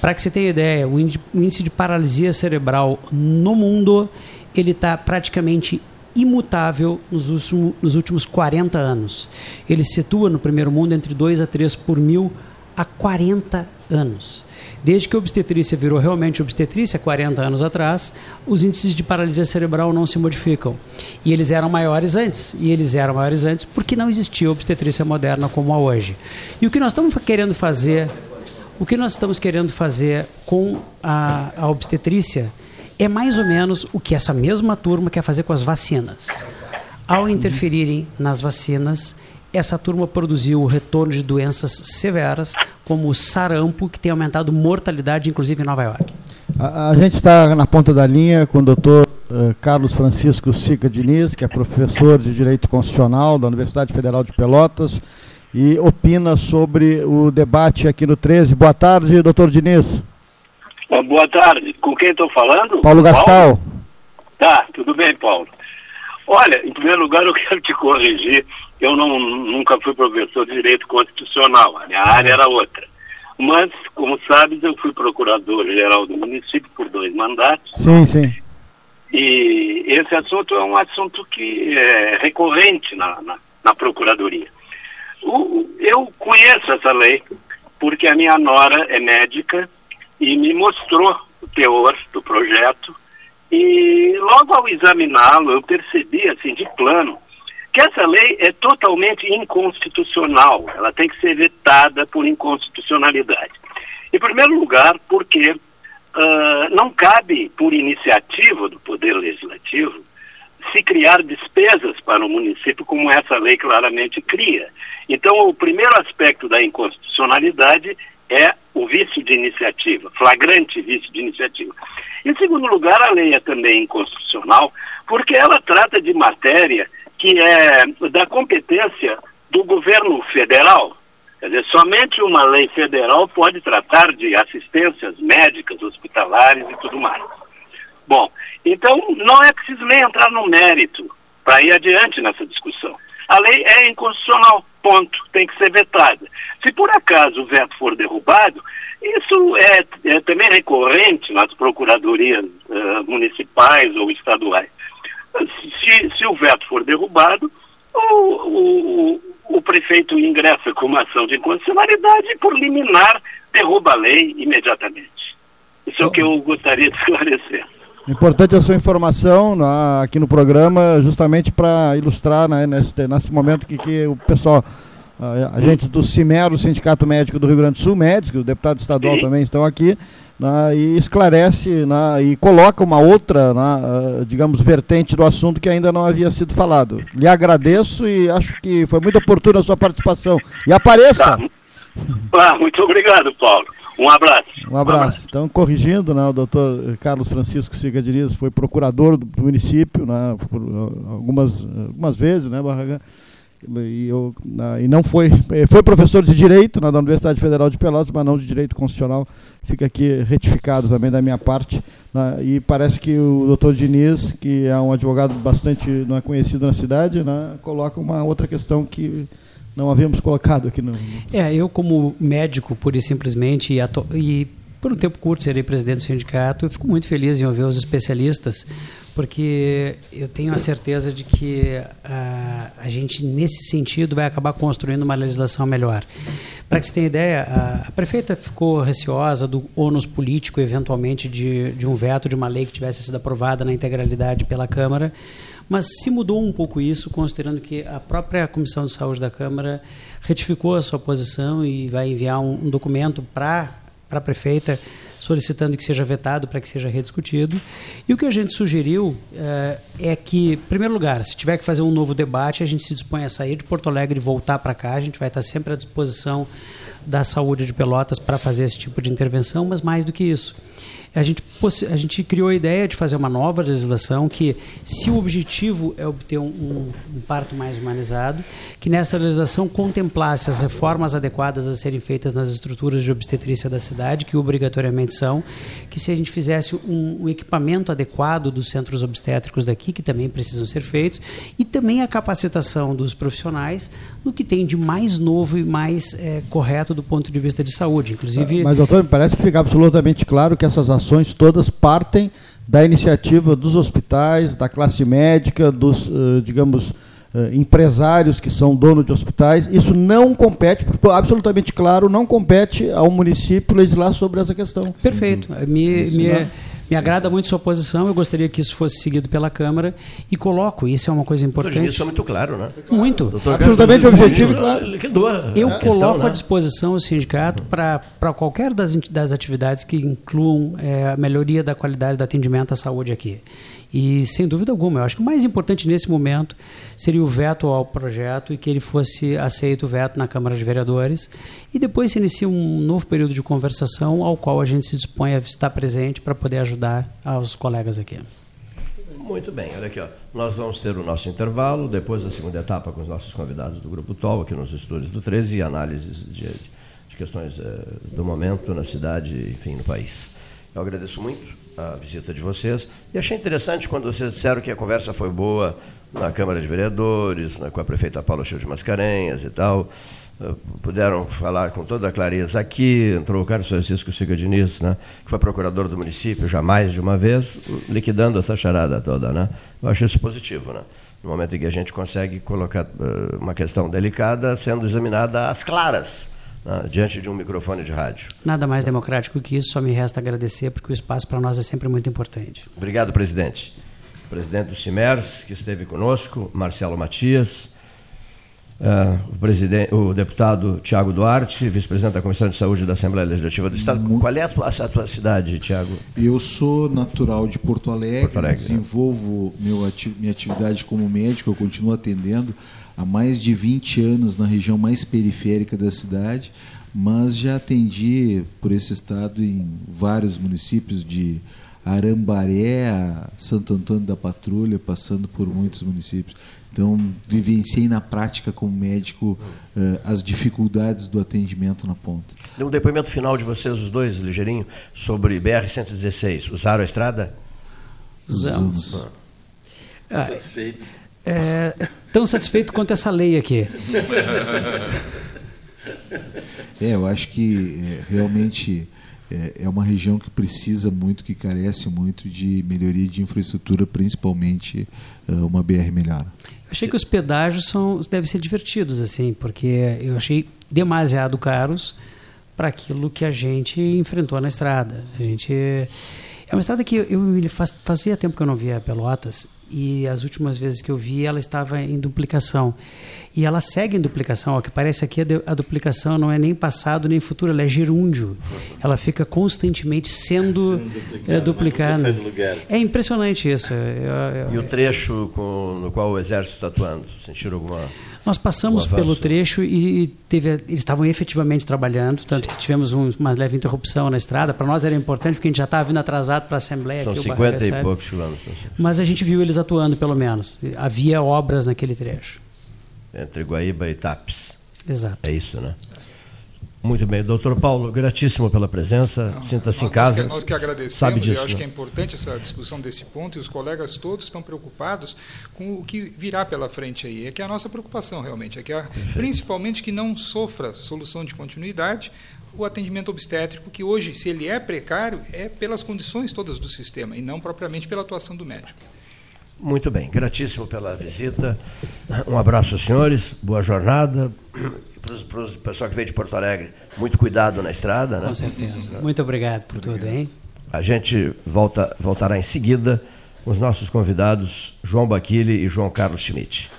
Para que você tenha ideia, o índice de paralisia cerebral no mundo, ele está praticamente imutável nos últimos, nos últimos 40 anos. Ele se situa no primeiro mundo entre 2 a 3 por mil há 40 anos. Desde que a obstetrícia virou realmente obstetrícia, 40 anos atrás, os índices de paralisia cerebral não se modificam. E eles eram maiores antes. E eles eram maiores antes porque não existia obstetrícia moderna como há hoje. E o que nós estamos querendo fazer, o que nós estamos querendo fazer com a, a obstetrícia é mais ou menos o que essa mesma turma quer fazer com as vacinas. Ao interferirem nas vacinas, essa turma produziu o retorno de doenças severas, como o sarampo, que tem aumentado mortalidade, inclusive em Nova York. A, a gente está na ponta da linha com o doutor eh, Carlos Francisco Sica Diniz, que é professor de Direito Constitucional da Universidade Federal de Pelotas e opina sobre o debate aqui no 13. Boa tarde, doutor Diniz. Ah, Boa tarde. Com quem estou falando? Paulo Gastal. Tá, tudo bem, Paulo. Olha, em primeiro lugar eu quero te corrigir. Eu não, nunca fui professor de direito constitucional, a minha área era outra. Mas, como sabes, eu fui procurador-geral do município por dois mandatos. Sim, sim. E esse assunto é um assunto que é recorrente na, na, na Procuradoria. O- eu conheço essa lei porque a minha nora é médica e me mostrou o teor do projeto e logo ao examiná-lo eu percebi assim de plano que essa lei é totalmente inconstitucional, ela tem que ser vetada por inconstitucionalidade. Em primeiro lugar, porque ah, não cabe, por iniciativa do Poder Legislativo, se criar despesas para o município, como essa lei claramente cria. Então, o primeiro aspecto da inconstitucionalidade é o vício de iniciativa, flagrante vício de iniciativa. Em segundo lugar, a lei é também inconstitucional porque ela trata de matéria que é da competência do governo federal. Quer dizer, somente uma lei federal pode tratar de assistências médicas, hospitalares e tudo mais. Bom, então não é preciso nem entrar no mérito para ir adiante nessa discussão. A lei é inconstitucional, ponto, tem que ser vetada. Se por acaso o veto for derrubado, isso é, é também recorrente nas procuradorias eh, municipais ou estaduais. Se, se o veto for derrubado, o, o, o prefeito ingressa com uma ação de inconstitucionalidade e, por liminar, derruba a lei imediatamente. Isso é o que eu gostaria de esclarecer. Importante a sua informação na- aqui no programa, justamente para ilustrar né, nesse, nesse momento que, que o pessoal, ah, agentes do CIMER, o Sindicato Médico do Rio Grande do Sul, médicos, o deputado estadual Sim. também estão aqui, né, e esclarece né, e coloca uma outra, né, uh, digamos, vertente do assunto que ainda não havia sido falado. Lhe agradeço e acho que foi muito oportuna a sua participação. E apareça! Tá. Ah, muito obrigado, Paulo. Um abraço. Um abraço. Então, corrigindo, né, o doutor Carlos Francisco Siga Diniz foi procurador do município né, por algumas, algumas vezes, né, Barragán? E, eu, e não foi, foi professor de Direito né, da Universidade Federal de Pelotas, mas não de Direito Constitucional. Fica aqui retificado também da minha parte. Né, e parece que o doutor Diniz, que é um advogado bastante não é conhecido na cidade, né, coloca uma outra questão que não havíamos colocado aqui no. É, eu como médico, pura e simplesmente, e, e por um tempo curto serei presidente do sindicato, eu fico muito feliz em ouvir os especialistas, porque eu tenho a certeza de que a, a gente, nesse sentido, vai acabar construindo uma legislação melhor. Para que você tenha ideia, a, a, prefeita ficou receosa do ônus político, eventualmente, de, de um veto de uma lei que tivesse sido aprovada na integralidade pela Câmara, mas se mudou um pouco isso, considerando que a própria Comissão de Saúde da Câmara retificou a sua posição e vai enviar um, um documento para a prefeita solicitando que seja vetado para que seja rediscutido. E o que a gente sugeriu é, é que, em primeiro lugar, se tiver que fazer um novo debate, a gente se dispõe a sair de Porto Alegre e voltar para cá. A gente vai estar sempre à disposição da saúde de Pelotas para fazer esse tipo de intervenção, mas mais do que isso a gente, a gente criou a ideia de fazer uma nova legislação que, se o objetivo é obter um, um, um parto mais humanizado, que nessa legislação contemplasse as reformas adequadas a serem feitas nas estruturas de obstetrícia da cidade, que obrigatoriamente são, que se a gente fizesse um, um equipamento adequado dos centros obstétricos daqui, que também precisam ser feitos, e também a capacitação dos profissionais no que tem de mais novo e mais é, correto do ponto de vista de saúde. Inclusive. Mas, doutor, me parece que fica absolutamente claro que essas ações todas partem da iniciativa dos hospitais, da classe médica, dos, uh, digamos, uh, empresários que são donos de hospitais. Isso não compete, absolutamente claro, não compete ao município legislar sobre essa questão. Perfeito. Me, me, me agrada muito sua posição, eu gostaria que isso fosse seguido pela Câmara e coloco, isso é uma coisa importante. Isso é muito claro, né? Muito. Doutor Absolutamente objetivo e claro. Eu é. coloco questão, à disposição o sindicato para qualquer das, das atividades que incluam é, a melhoria da qualidade do atendimento à saúde aqui. E, sem dúvida alguma, eu acho que o mais importante nesse momento seria o veto ao projeto e que ele fosse aceito o veto na Câmara de Vereadores. E depois se inicia um novo período de conversação ao qual a gente se dispõe a estar presente para poder ajudar aos colegas aqui. Muito bem, olha aqui, ó. nós vamos ter o nosso intervalo, depois a segunda etapa com os nossos convidados do Grupo TOL, aqui nos estúdios do 13, e análises de, de questões eh, do momento na cidade, enfim, no país. Eu agradeço muito a visita de vocês. E achei interessante quando vocês disseram que a conversa foi boa na Câmara de Vereadores, com a prefeita Paula Cheio de Mascarenhas e tal. Uh, puderam falar com toda a clareza aqui. Entrou o Carlos Francisco Siga Diniz, né, que foi procurador do município já mais de uma vez, liquidando essa charada toda. Né? Eu acho isso positivo. Né? No momento em que a gente consegue colocar uh, uma questão delicada sendo examinada às claras ah, diante de um microfone de rádio. Nada mais democrático que isso, só me resta agradecer, porque o espaço para nós é sempre muito importante. Obrigado, presidente. presidente do CIMERS, que esteve conosco, Marcelo Matias, uh, o, presidente, o deputado Tiago Duarte, vice-presidente da Comissão de Saúde da Assembleia Legislativa do Estado. Muito... Qual é a tua, a tua cidade, Tiago? Eu sou natural de Porto Alegre, Porto Alegre desenvolvo né? meu, minha atividade como médico, eu continuo atendendo há mais de 20 anos na região mais periférica da cidade, mas já atendi por esse estado em vários municípios de Arambaré a Santo Antônio da Patrulha, passando por muitos municípios. Então, vivenciei na prática como médico uh, as dificuldades do atendimento na ponta. Um depoimento final de vocês, os dois, ligeirinho, sobre BR-116. Usaram a estrada? Usamos. Usamos. Ah, Satisfeitos? É, tão satisfeito quanto essa lei aqui. É, eu acho que é, realmente é, é, uma região que precisa muito, que carece muito de melhoria de infraestrutura, principalmente é, uma BR melhor. Eu achei que os pedágios são, devem ser divertidos, assim, porque eu achei demasiado caros para aquilo que a gente enfrentou na estrada. A gente é uma estrada que eu, eu fazia tempo que eu não via Pelotas e as últimas vezes que eu vi ela estava em duplicação. E ela segue em duplicação, o que parece aqui a, a, duplicação não é nem passado nem futuro, ela é gerúndio. Ela fica constantemente sendo, sendo é, duplicada. É impressionante isso. Eu, eu, e o trecho com, no qual o exército está atuando? Sentiram alguma nós passamos pelo trecho e teve, eles estavam efetivamente trabalhando, tanto que tivemos um, uma leve interrupção na estrada. Para nós era importante porque a gente já estava vindo atrasado para a Assembleia. São aqui, 50 e poucos quilômetros. Mas a gente viu eles atuando, pelo menos. Havia obras naquele trecho. Entre Guaíba e Tapes. Exato. É isso, né? Muito bem, doutor Paulo, gratíssimo pela presença. Sinta-se em casa. Nós que, nós que agradecemos, sabe disso, eu acho né? que é importante essa discussão desse ponto e os colegas todos estão preocupados com o que virá pela frente aí. É que é a nossa preocupação realmente, é que a, principalmente que não sofra solução de continuidade o atendimento obstétrico, que hoje, se ele é precário, é pelas condições todas do sistema e não propriamente pela atuação do médico. Muito bem, gratíssimo pela visita. Um abraço, senhores, boa jornada para o pessoal que veio de Porto Alegre, muito cuidado na estrada. Né? Com certeza. Muito obrigado por obrigado. tudo, hein? A gente volta, voltará em seguida com os nossos convidados, João Baquile e João Carlos Schmidt.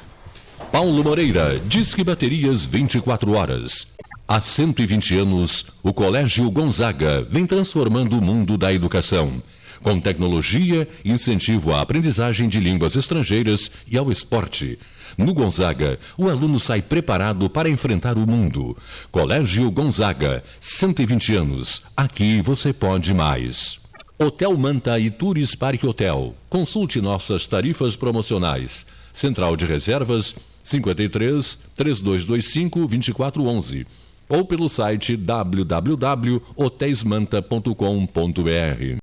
Paulo Moreira, Disque Baterias 24 horas. Há 120 anos, o Colégio Gonzaga vem transformando o mundo da educação. Com tecnologia, incentivo à aprendizagem de línguas estrangeiras e ao esporte no Gonzaga, o aluno sai preparado para enfrentar o mundo. Colégio Gonzaga, 120 anos. Aqui você pode mais. Hotel Manta e Tours Parque Hotel. Consulte nossas tarifas promocionais. Central de Reservas 53 3225 2411 ou pelo site www.hotelsmanta.com.br.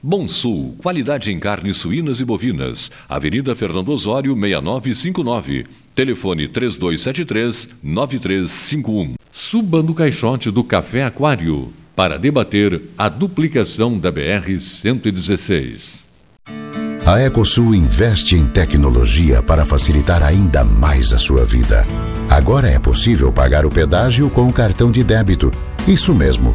Bom Sul, qualidade em carnes suínas e bovinas. Avenida Fernando Osório, 6959. Telefone 3273-9351. Suba no caixote do Café Aquário para debater a duplicação da BR-116. A Ecosul investe em tecnologia para facilitar ainda mais a sua vida. Agora é possível pagar o pedágio com o cartão de débito. Isso mesmo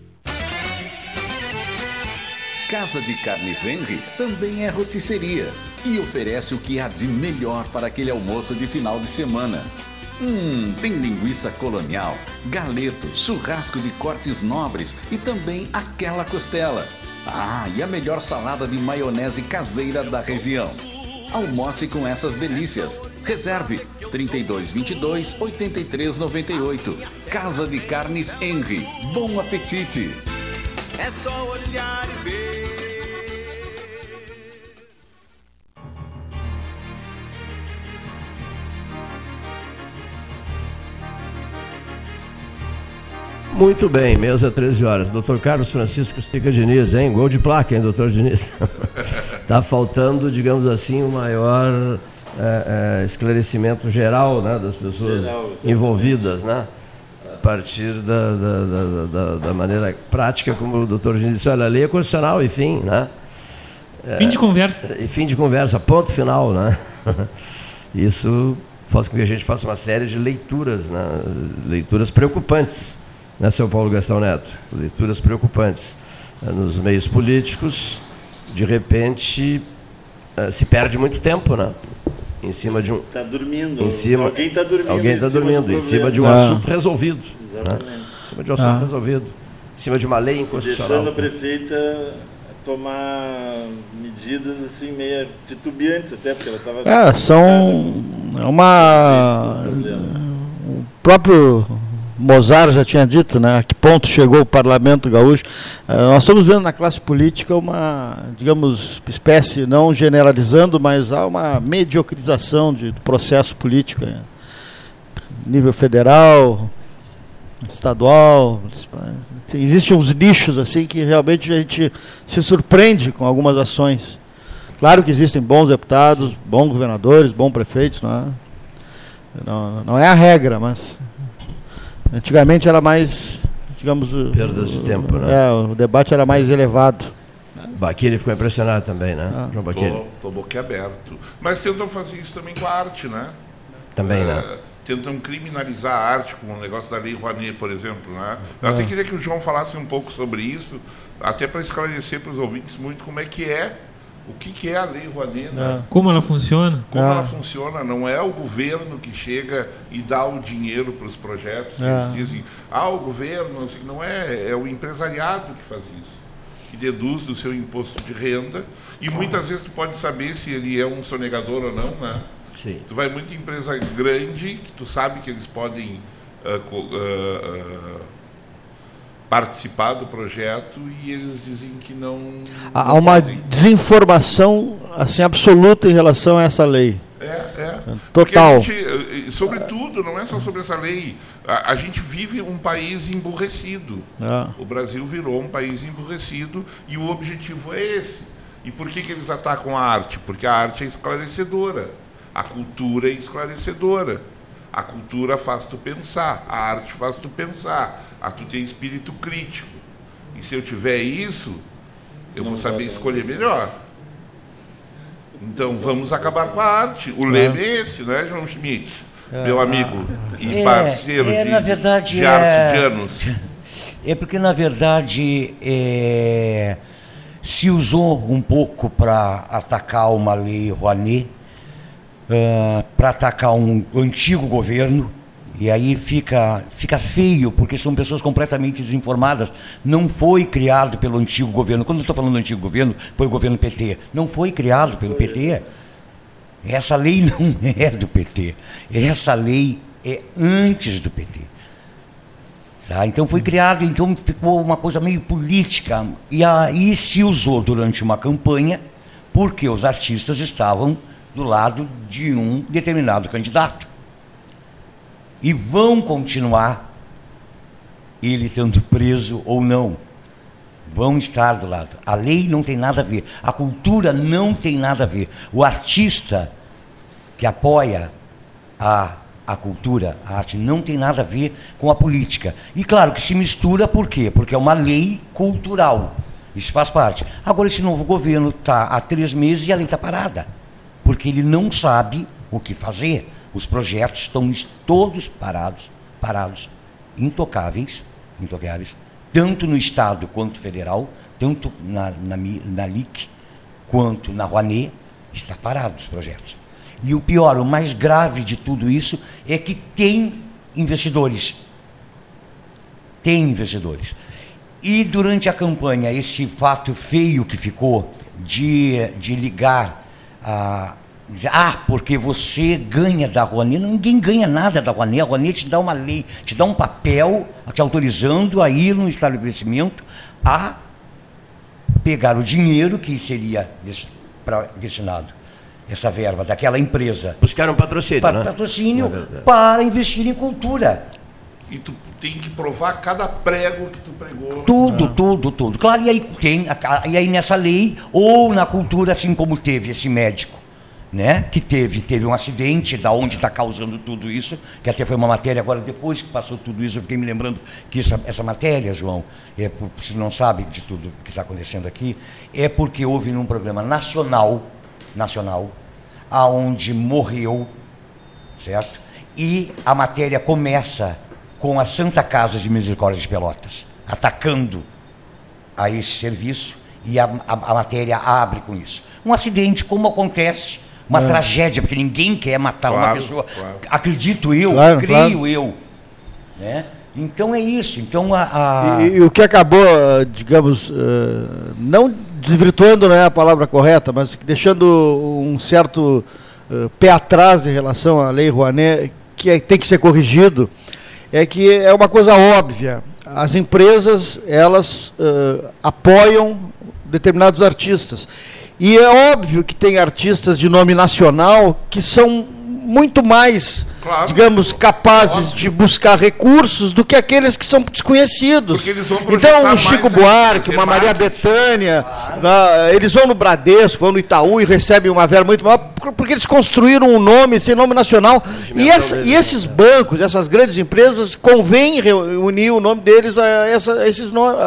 Casa de Carnes Henry também é rotisseria e oferece o que há de melhor para aquele almoço de final de semana. Hum, tem linguiça colonial, galeto, churrasco de cortes nobres e também aquela costela. Ah, e a melhor salada de maionese caseira da região. Almoce com essas delícias. Reserve 3222 8398. Casa de Carnes Henry. Bom apetite! É só olhar e ver. Muito bem, mesa 13 horas. Doutor Carlos Francisco Stica Diniz, hein? Gol de placa, hein, doutor Diniz? Está faltando, digamos assim, o maior é, é, esclarecimento geral né, das pessoas geral, envolvidas, né? A partir da, da, da, da, maneira prática, como o doutor Diniz disse, olha, a lei é constitucional, enfim, né? É, fim de conversa. E fim de conversa, ponto final, né? Isso faz com que a gente faça uma série de leituras, né? leituras preocupantes né, seu Paulo Gastão Neto? Leituras preocupantes. Né, nos meios políticos, de repente, eh, se perde muito tempo, né? Em cima de um. Está dormindo. Em cima, alguém está dormindo. Alguém está dormindo, em cima de um ah. assunto resolvido. Exatamente. Né? Em cima de um assunto ah. resolvido. Em cima de uma lei inconstitucional. Deixando a prefeita tomar medidas assim meio titubeantes até porque ela estava é são uma o próprio Mozart já tinha dito, né, a que ponto chegou o parlamento gaúcho. Uh, nós estamos vendo na classe política uma, digamos, espécie, não generalizando, mas há uma mediocrização de, do processo político. Né, nível federal, estadual. Existem uns nichos assim que realmente a gente se surpreende com algumas ações. Claro que existem bons deputados, bons governadores, bons prefeitos, não é, não, não é a regra, mas Antigamente era mais, digamos... Perdas de tempo, né? É, o debate era mais elevado. Baquini ficou impressionado também, né? Ah. João Baquini. Estou boquiaberto. Mas tentam fazer isso também com a arte, né? Também, é, né? Tentam criminalizar a arte, como o negócio da Lei Rouanet, por exemplo. Né? Eu até é. queria que o João falasse um pouco sobre isso, até para esclarecer para os ouvintes muito como é que é O que, que é a Lei Rouanet? Né? Como ela funciona? Como ela funciona? Não é o governo que chega e dá o dinheiro para os projetos. que É. Eles dizem, ah, o governo, assim, não é, é o empresariado que faz isso, que deduz do seu imposto de renda. E muitas vezes tu pode saber se ele é um sonegador ou não, né? Sim. Tu vai muito em empresa grande, que tu sabe que eles podem ah, co- ah, ah, participar do projeto e eles dizem que não. Há não uma podem. desinformação assim absoluta em relação a essa lei. É, é. Total. Gente, eh, sobretudo, não é só sobre essa lei. A, a gente vive um país emburrecido. Ah. O Brasil virou um país emburrecido e o objetivo é esse. E por que, que eles atacam a arte? Porque a arte é esclarecedora. A cultura é esclarecedora. A cultura faz tu pensar, a arte faz tu pensar, a tu ter espírito crítico. E se eu tiver isso, eu vou saber escolher melhor. Então vamos acabar com a arte. O lema é esse, não é, João Schmidt? Meu amigo e É, parceiro é, de, na verdade, de é- arte de anos. É porque, na verdade, é, se usou um pouco para atacar uma lei Rouanet, para atacar um antigo governo, e aí fica, fica feio, porque são pessoas completamente desinformadas. Não foi criado pelo antigo governo. Quando eu estou falando do antigo governo, foi o governo PT. Não foi criado pelo PT. Essa lei não é do PT. Essa lei é antes do PT. Tá? Então foi criado, então ficou uma coisa meio política. E aí se usou durante uma campanha, porque os artistas estavam do lado de um determinado candidato. E vão continuar, ele estando preso ou não. Vão estar do lado. A lei não tem nada a ver. A cultura não tem nada a ver. O artista que apoia a, a cultura, a arte, não tem nada a ver com a política. E claro que se mistura, por quê? Porque é uma lei cultural. Isso faz parte. Agora, esse novo governo está há três meses e a lei está parada. Porque ele não sabe o que fazer. Os projetos estão todos parados, parados, intocáveis, intocáveis, tanto no Estado quanto federal, tanto na, na, na LIC quanto na Rouanet, está parado os projetos. E o pior, o mais grave de tudo isso é que tem investidores. Tem investidores. E durante a campanha, esse fato feio que ficou de, de ligar a. Ah, porque você ganha da Rouanet. Ninguém ganha nada da Rouanet. A Rouanet te dá uma lei, te dá um papel te autorizando a ir no estabelecimento a pegar o dinheiro que seria destinado, essa verba daquela empresa. Buscar um patrocínio, Para né? patrocínio É para investir em cultura. E tu tem que provar cada prego que tu pregou. Tudo, tudo, tudo. Claro, e aí tem, e aí nessa lei, ou na cultura, assim como teve esse médico, né? Que teve, teve um acidente, da onde está causando tudo isso, que até foi uma matéria, agora depois que passou tudo isso, eu fiquei me lembrando que essa, essa matéria, João, é, se não sabe de tudo que está acontecendo aqui, é porque houve num programa nacional, nacional, aonde morreu, certo? E a matéria começa com a Santa Casa de Misericórdia de Pelotas, atacando a esse serviço e a, a- a matéria abre com isso. Um acidente, como acontece, uma É. tragédia, porque ninguém quer matar uma Claro, pessoa. claro. Acredito eu, Claro, creio claro. eu. Né? Então é isso. Então a, a- E, e o que acabou, eh, digamos, eh, não desvirtuando não é a palavra correta, mas deixando um certo eh, pé atrás em relação à lei Rouanet, que é- tem que ser corrigido, é que é uma coisa óbvia. As empresas, elas apoiam determinados artistas. E é óbvio que tem artistas de nome nacional que são muito mais, Claro. digamos, capazes de buscar recursos do que aqueles que são desconhecidos. Então, um Chico Buarque, uma Maria. Bethânia, na- eles vão no Bradesco, vão no Itaú e recebem uma verba muito maior, por- porque eles construíram um nome, esse nome nacional. E, essa- e esses bancos, essas grandes empresas, convém reunir o nome deles a, essa- a esses nomes.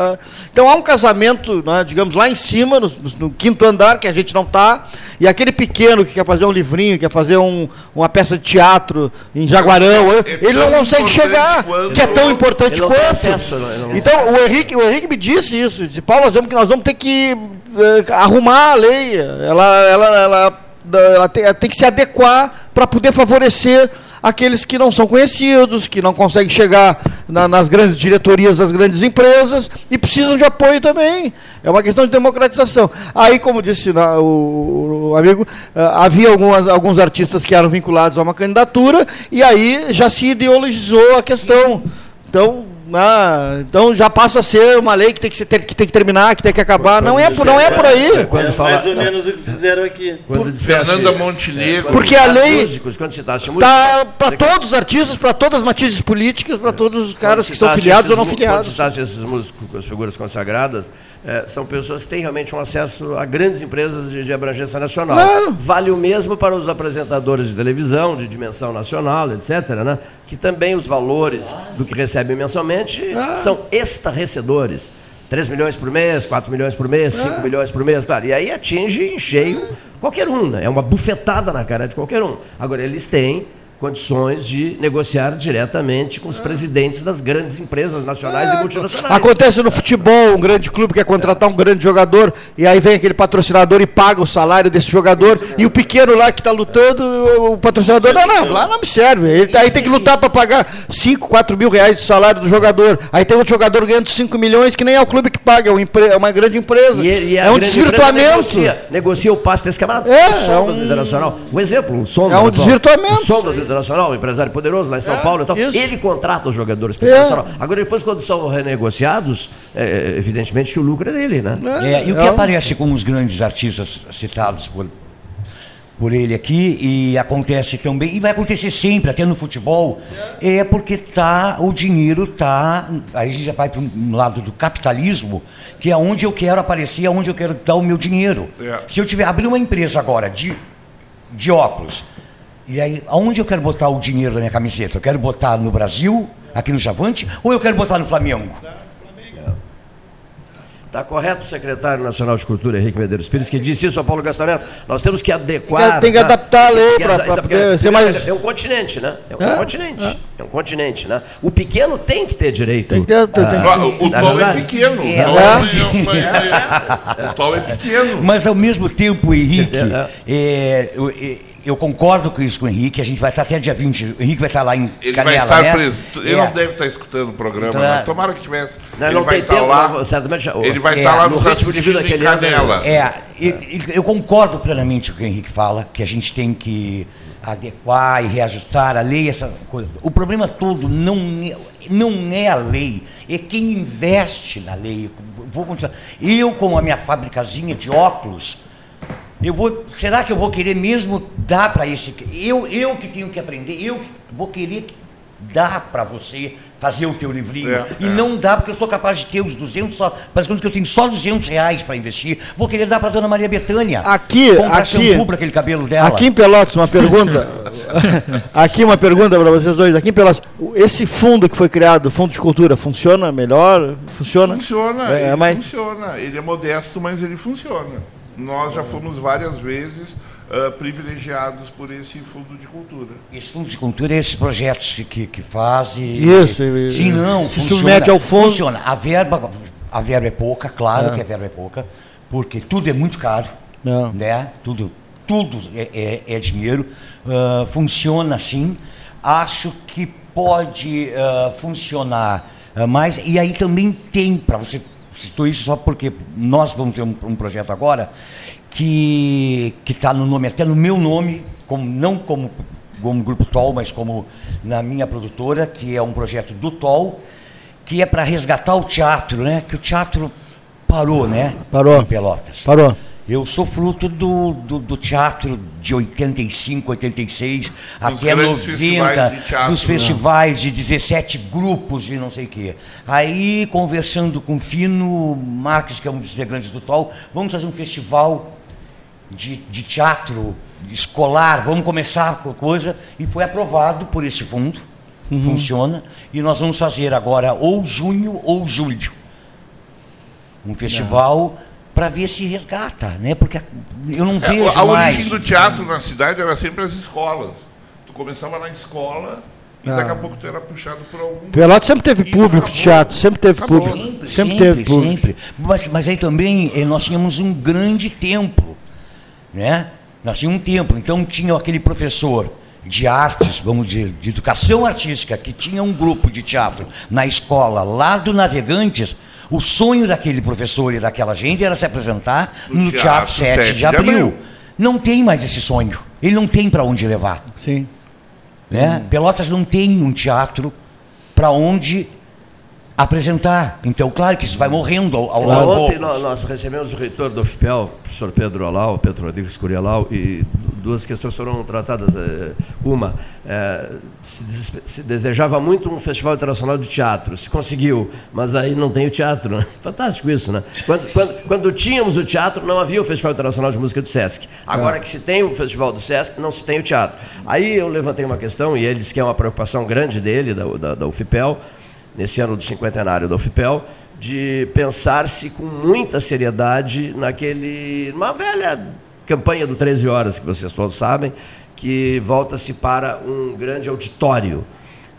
Então há um casamento, né, digamos, lá em cima, no, no- no quinto andar, que a gente não está, e aquele pequeno que quer fazer um livrinho, quer fazer um- uma peça de teatro em Jaguarão. ele não consegue chegar, que é tão importante tem quanto. acesso, não- ele não- Então, o Henrique, o Henrique me disse isso. Disse, Paulo, nós vamos, que nós vamos ter que eh, arrumar a lei. Ela, ela, ela, ela tem, ela tem que se adequar para poder favorecer aqueles que não são conhecidos, que não conseguem chegar na- nas grandes diretorias das grandes empresas e precisam de apoio também. É uma questão de democratização. Aí, como disse na- o, o amigo, ah, havia algumas, alguns artistas que eram vinculados a uma candidatura e aí já se ideologizou a questão. Então, ah, então já passa a ser uma lei que tem que, ser, que tem que terminar, que tem que acabar. Não é, por- não é por aí. Quando é fala- mais ou menos o que fizeram aqui. Quando dissesse- Fernanda Montenegro. quando Porque a lei músicos, quando citasse músicos, Tá para todos os artistas, para todas as matizes políticas, para todos os caras que são filiados ou não filiados. Quando citasse esses músicos, as figuras consagradas, eh, são pessoas que têm realmente um acesso a grandes empresas de, de abrangência nacional. Claro. Vale o mesmo para os apresentadores de televisão, de dimensão nacional, etc., né? que também os valores do que recebem mensalmente Ah. são estarrecedores. 3 milhões por mês, 4 milhões por mês, 5 milhões por mês, claro. E aí atinge em cheio qualquer um, né? É uma bufetada na cara de qualquer um. Agora, eles têm condições de negociar diretamente com os presidentes das grandes empresas nacionais e multinacionais. Acontece no futebol, um grande clube quer contratar um grande jogador e aí vem aquele patrocinador e paga o salário desse jogador e o pequeno lá que está lutando, o patrocinador, não, não, lá não me serve. Ele, aí tem que lutar para pagar 5, 4 mil reais de salário do jogador. Aí tem outro jogador ganhando 5 milhões que nem é o clube que paga, é uma, é grande empresa. E, e é um desvirtuamento. Negocia, negocia o passe desse camarada. É, é do um- Internacional. Um exemplo, o É um do- desvirtuamento. O som do Internacional, um empresário poderoso lá em São É, Paulo e tal. isso. Ele contrata os jogadores para o É. Internacional. Agora, depois, quando são renegociados, é, evidentemente que o lucro é dele, né? É, e o que aparece com os grandes artistas citados por, por ele aqui, e acontece também, e vai acontecer sempre, até no futebol, é, porque tá, o dinheiro está. Aí a gente já vai para um lado do capitalismo, que é onde eu quero aparecer, onde eu quero dar o meu dinheiro. É. Se eu tiver abrir uma empresa agora de, de óculos, e aí, aonde eu quero botar o dinheiro da minha camiseta? Eu quero botar no Brasil, aqui no Javante, ou eu quero botar no Flamengo? Está correto o secretário nacional de Cultura, Henrique Medeiros Pires, que disse isso ao Paulo Gastarento. Nós temos que adequar. Tem que né? adaptar a lei porque ser mais- É um continente, né? É um É, continente. É. um continente, né? O pequeno tem que ter direito. Tem que ter- tem- tem- Ah, O, Tom é verdade? pequeno. É, Tom é. é- O Tom é pequeno. Mas ao mesmo tempo, Henrique, É. é, eu, é, concordo com isso com o Henrique, a gente vai estar até dia 20, o Henrique vai estar lá em Ele Canela, vai estar né? preso. Ele É. não deve estar escutando o programa. Então, né? é. Tomara que tivesse. Não, ele não vai tem estar tempo, lá. certamente. Ele vai É, estar lá no ritmo de vida assistindo em que ele anda, Canela. É, e- e- eu concordo plenamente com o que o Henrique fala, que a gente tem que adequar e reajustar a lei, essa coisa. O problema todo não é, não é a lei, é quem investe na lei. Vou continuar. Eu, com a minha fabricazinha de óculos, eu vou, será que eu vou querer mesmo dar para esse? Eu, eu que tenho que aprender, eu que vou querer dar para você fazer o teu livrinho É, e é. não dá porque eu sou capaz de ter os 200 só, parece que eu tenho só 200 reais para investir, vou querer dar para dona Maria Betânia. Aqui, aqui- para aquele cabelo dela. Aqui em Pelotas, uma pergunta. aqui uma pergunta para vocês dois. Aqui em Pelotas, esse fundo que foi criado, o Fundo de Cultura, funciona melhor? Funciona? Funciona, É, ele mas- funciona. Ele é modesto, mas ele funciona. Nós já fomos várias vezes ah, privilegiados por esse fundo de cultura. Esse fundo de cultura é esses projetos que, que, que faz e. Isso, e- Sim, não. se funciona, submete ao fundo. Funciona. A verba, a verba é pouca, claro É. que a verba é pouca, porque tudo é muito caro. Não. Né? Tudo, tudo é, é- é dinheiro. Ah, funciona assim. Acho que pode ah, funcionar mais. E aí também tem, para você. Citou isso só porque nós vamos ter um, um projeto agora que está no nome, até no meu nome, como, não como, como Grupo TOL, mas como na minha produtora, que é um projeto do TOL, que é para resgatar o teatro, né? Que o teatro parou, né? Parou. Em Pelotas. Parou. Eu sou fruto do, do, do teatro de 85, 86 até grandes 90, festivais teatro, dos né? festivais de 17 grupos de não sei o quê. Aí, conversando com o Fino Marques, que é um dos integrantes do TOL, vamos fazer um festival de, de teatro escolar, vamos começar com coisa, e foi aprovado por esse fundo, Uhum. funciona, e nós vamos fazer agora ou junho ou julho. Um festival para ver se resgata, né? Porque eu não É, vejo a mais. origem do teatro na cidade era sempre as escolas. Tu começava na escola e Ah. daqui a pouco tu era puxado por algum. Pelotas sempre teve público de teatro, sempre teve Acabou. público. Sempre, teve público. sempre. Mas, mas aí também eh, nós tínhamos um grande templo, né? Nós tínhamos um templo, então tinha aquele professor de artes, vamos dizer, de educação artística, que tinha um grupo de teatro na escola lá do Navegantes. O sonho daquele professor e daquela gente era se apresentar No no, Teatro Teatro 7, 7 de de abril. abril. Não tem mais esse sonho. Ele não tem para onde levar. Sim. Né? Pelotas não tem um teatro para onde apresentar. Então, claro que isso vai morrendo ao, ao, Claro. Ontem nós, nós recebemos o reitor do FPEL, o professor Pedro Alau, Pedro Rodrigues Curialau, e duas questões foram tratadas. eh, Uma, eh, se, des- se desejava muito um festival internacional de teatro, se conseguiu, mas aí não tem o teatro. Né? Fantástico isso, né? Quando, quando, quando tínhamos o teatro, não havia o Festival Internacional de Música do Sesc. Agora É. que se tem o Festival do Sesc, não se tem o teatro. Aí eu levantei uma questão, e ele disse que é uma preocupação grande dele, da, da, da UFPEL, nesse ano do cinquentenário da UFPEL, de pensar-se com muita seriedade naquele. uma velha campanha do 13 horas, que vocês todos sabem, que volta-se para um grande auditório.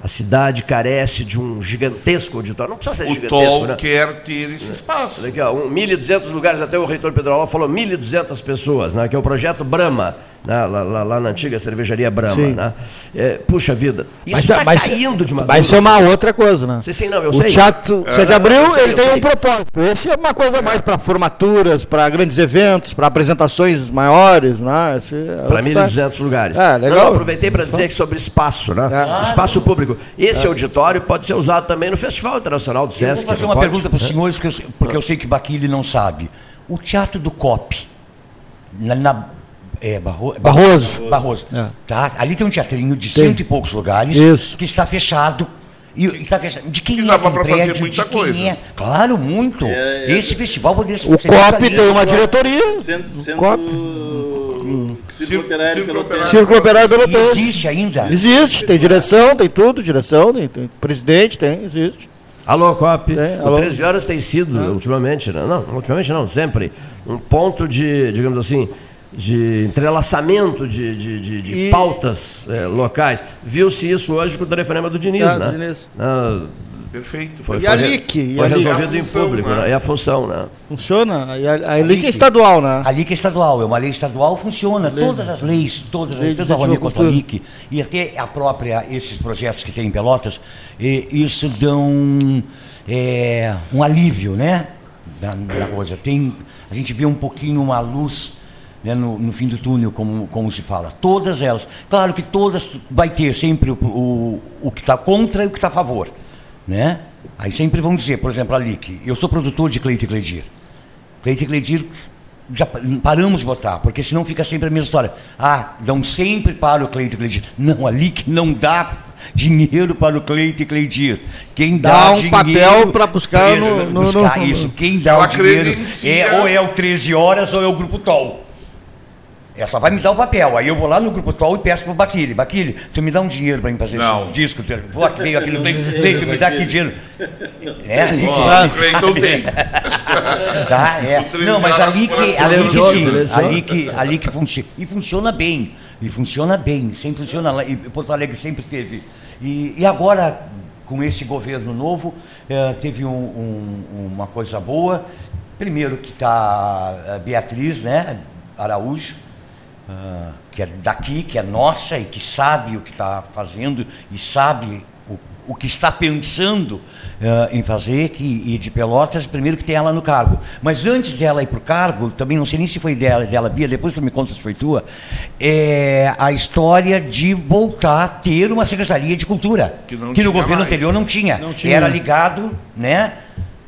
A cidade carece de um gigantesco auditório. Não precisa ser O gigantesco, Tol né? quer ter esse espaço. Olha aqui, ó, um 1.200 lugares, até o reitor Pedro Alau falou 1.200 pessoas, né, que é o projeto Brahma, lá, lá- lá na antiga cervejaria Brahma. Né? É, puxa vida, isso está mas, caindo de uma mas isso é uma outra coisa, né? Sim, sim, não, eu o sei. Teatro É. 7 de Abril, Eu sei, ele eu tem sei. um propósito. Esse é uma coisa mais para formaturas, para grandes eventos, para apresentações maiores, né? É Para outro 1.200 lugares. É, legal. Não, aproveitei para dizer que sobre espaço, né? Espaço público. Esse É. auditório pode ser usado também no Festival Internacional do Eu Sesc. vou fazer uma pode? pergunta para os É. senhores, porque eu, porque eu sei que Baquili não sabe. O Teatro do COP, na, na- é, Barro, Barroso. Barroso. É. Tá? Ali tem um teatrinho de Tem. cento e poucos lugares Isso. que está fechado. E, e está fechado. De quem E é dava aquele pra fazer prédio? muita de quem coisa. é? Claro, muito. É, é. Esse festival poderia ser O COP tem uma diretoria. Centro, centro COP. Círculo Operário Círculo Pelotense. Círculo Operário Pelotense. existe ainda. Existe, tem direção, tem tudo, direção, tem, tem presidente, tem, existe. Alô, COP. É, o alô. 13 horas tem sido, ultimamente, né? não, ultimamente não, sempre, um ponto de, digamos assim, de entrelaçamento de, de, de, de E- pautas eh, locais. Viu-se isso hoje com o telefonema do Diniz, Ah, né? Diniz. Ah, Perfeito. foi, E a LIC, foi resolvido É em público, né? né? É a função, né? Funciona. E a, a LIC é estadual, né? A LIC é estadual, é uma lei estadual, funciona. Todas as leis, todas, Lei tanto a Ronir quanto a. LIC, e até a própria, esses projetos que tem em Pelotas, isso dão eh, um alívio, né? Da, da coisa. Tem, a gente vê um pouquinho uma luz né, no, no fim do túnel, como, como se fala. Todas elas. Claro que todas vai ter sempre o, o, o que está contra e o que está a favor. Né? Aí sempre vão dizer, por exemplo, a LIC, eu sou produtor de Cleito e Cleidir. Cleito e Cleidir já pa- paramos de votar, porque senão fica sempre a mesma história. Ah, dão sempre para o Cleito e Cleidir. Não, ali que não dá dinheiro para o Cleito e Cleidir. Quem dá, Dá um dinheiro papel pra buscar no- no- buscar no- isso. Quem dá o dinheiro é ou é o 13 horas ou é o Grupo Tol. Ela só vai me dar o papel. Aí eu vou lá no Grupo Tol e peço pro Baquile. Baquile, tu me dá um dinheiro para mim fazer Não. esse disco. Tu- Vou aqui, veio aqui, não tem, tem, tu me dá aqui dinheiro. É, Ó, o Cleiton tem. Tá, é. Não, mas ali que, ali que sim, ali que, ali que funciona. E funciona bem. E funciona bem. Sempre funciona lá. E Porto Alegre sempre teve. E, e agora, com esse governo novo, eh, teve um- um- uma coisa boa. Primeiro que está Beatriz, né? Araújo. Que é daqui, que é nossa e que sabe o que está fazendo e sabe o, o que está pensando ah, em fazer, que, e de Pelotas, primeiro que tem ela no cargo. Mas antes dela ir para o cargo, também não sei nem se foi dela, dela Bia, depois tu me conta se foi tua, é a história de voltar a ter uma Secretaria de Cultura, Que não no governo mais. anterior não tinha. Não tinha. Era ligado, né?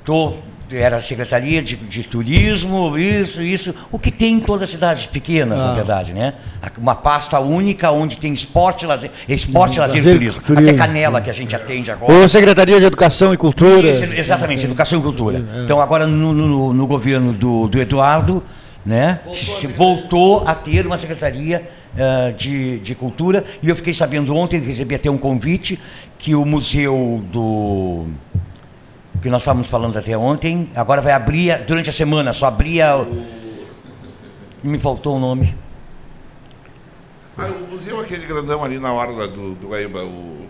Tô, era a Secretaria de, de Turismo, isso, isso. O que tem em todas as cidades pequenas, na Ah. verdade, né? Uma pasta única onde tem esporte, lazer, esporte, lazer e Lazer e turismo. turismo. Até Canela que a gente atende agora. Ou Secretaria de Educação e Cultura. Isso, exatamente, educação e cultura. Então agora no, no- no governo do, do Eduardo, né, se voltou a ter uma secretaria eh, de, de cultura e eu fiquei sabendo ontem, recebi até um convite que o museu do que nós estávamos falando até ontem, agora vai abrir durante a semana, só abria me faltou o nome. Ah, o museu aquele grandão ali na orla do, do o...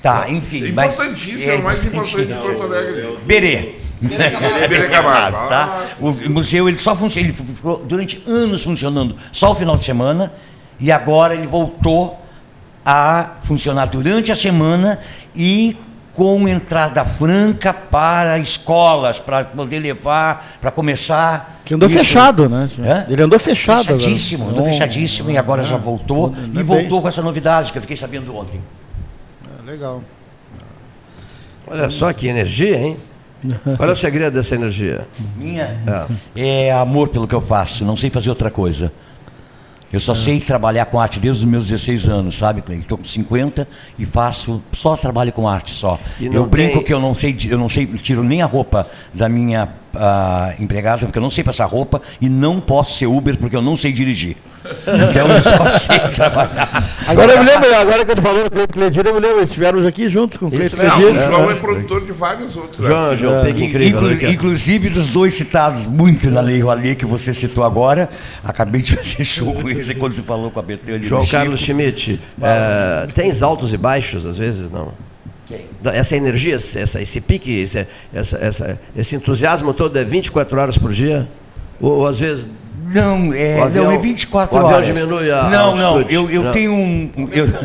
Tá, enfim. É mas- importantíssimo, é o mais importante de Porto Alegre. Berê. Berê Camargo. Berê Camargo. tá? O museu ele só funciona, ele ficou durante anos funcionando só o final de semana e agora ele voltou a funcionar durante a semana e com entrada franca para escolas, para poder levar, para começar. Que andou isso. fechado, né? Hã? Ele andou fechado agora. Fechadíssimo, andou Não, fechadíssimo e agora já voltou. Ainda E voltou com essa novidade que eu fiquei sabendo ontem. É, legal. Olha só que energia, hein? Qual é o segredo dessa energia? Minha É. é amor pelo que eu faço, não sei fazer outra coisa. Eu só sei trabalhar com arte desde os meus 16 anos, sabe, Clay? Estou com 50 e faço só trabalho com arte só. Eu brinco tem- que eu não sei, eu não sei, tiro nem a roupa da minha ah, empregada porque eu não sei passar roupa e não posso ser Uber porque eu não sei dirigir. Então eu só sei trabalhar. Agora eu me lembro, agora que eu tô falando com o Cleitinho, eu me lembro, eles estiveram aqui juntos com o Cleitinho. O João É. é produtor de vários outros. João, artistas. João, Pegue incrível. Inclu- né, inclusive dos dois citados muito na Lei Rouanet que você citou agora, acabei de fazer show com eles quando você falou com a Betânia. João. Carlos Schmidt, é, tens altos e baixos às vezes, não? Essa energia, essa, esse pique, esse, essa, essa- esse entusiasmo todo é 24 horas por dia? Ou, ou às vezes. Não, é, o avião, não, é 24 o avião horas. diminui a Não, não, altitude? eu, eu Não. tenho um. eu-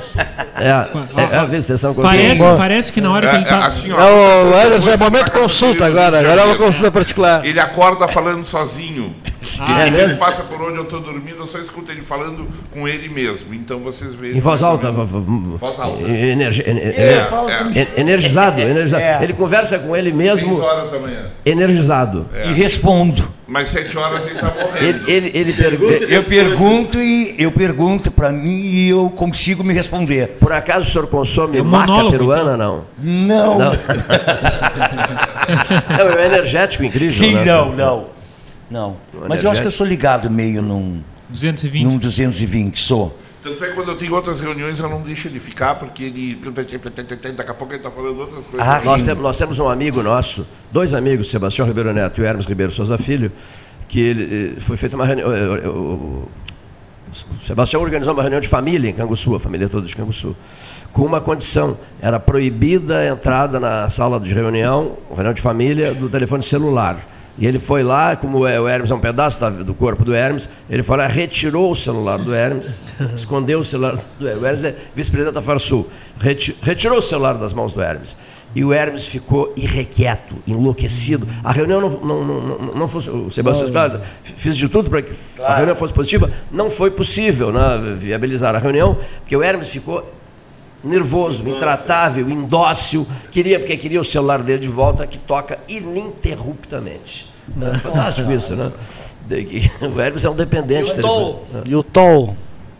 É, é, é a exceção Parece, parece que na hora que ele tá. assim, ó, É o Anderson, é momento consulta agora, agora é uma consulta particular. Ele acorda falando sozinho. Ah, é ele passa por onde eu estou dormindo, eu só escuto ele falando com ele mesmo. Então vocês veem. Em voz alta. Voz alta. Energi- en- en- É, é. en- energizado, energizado. É. Ele conversa com ele mesmo horas da manhã. energizado. E respondo. Mas sete horas ele está morrendo. Ele, ele, ele pergunta. Eu pergunto e eu pergunto para mim e eu consigo me responder. Por acaso o senhor consome É maca monólogo, peruana, não? Não. Não. é um energético incrível. Sim, né? não, não. Não. Mas eu acho que eu sou ligado meio num, 220. num 220, sou. Tanto é que quando eu tenho outras reuniões, eu não deixo ele ficar, porque ele. Daqui a pouco ele está falando outras coisas. Ah, Nós, temos, nós temos um amigo nosso, dois amigos, Sebastião Ribeiro Neto e Hermes Ribeiro Souza Filho, que ele, eh, foi feita uma reunião. eh, eh, o Sebastião organizou uma reunião de família em Canguçu, a família toda de Canguçu, com uma condição: era proibida a entrada na sala de reunião, reunião de família, do telefone celular. E ele foi lá, como o Hermes é um pedaço da- do corpo do Hermes, ele foi lá, retirou o celular do Hermes, escondeu o celular do Hermes. O Hermes é vice-presidente da Farsul. Reti- retirou o celular das mãos do Hermes. E o Hermes ficou irrequieto, enlouquecido. A reunião não, não, não, não, fosse. O Sebastião "Claro, fiz de tudo para que a reunião fosse positiva. Não foi possível né, viabilizar a reunião, porque o Hermes ficou nervoso, intratável, indócil, queria porque queria o celular dele de volta que toca ininterruptamente. É fantástico isso, né? O Hermes é um dependente. E o dele. Tol? E o Tol?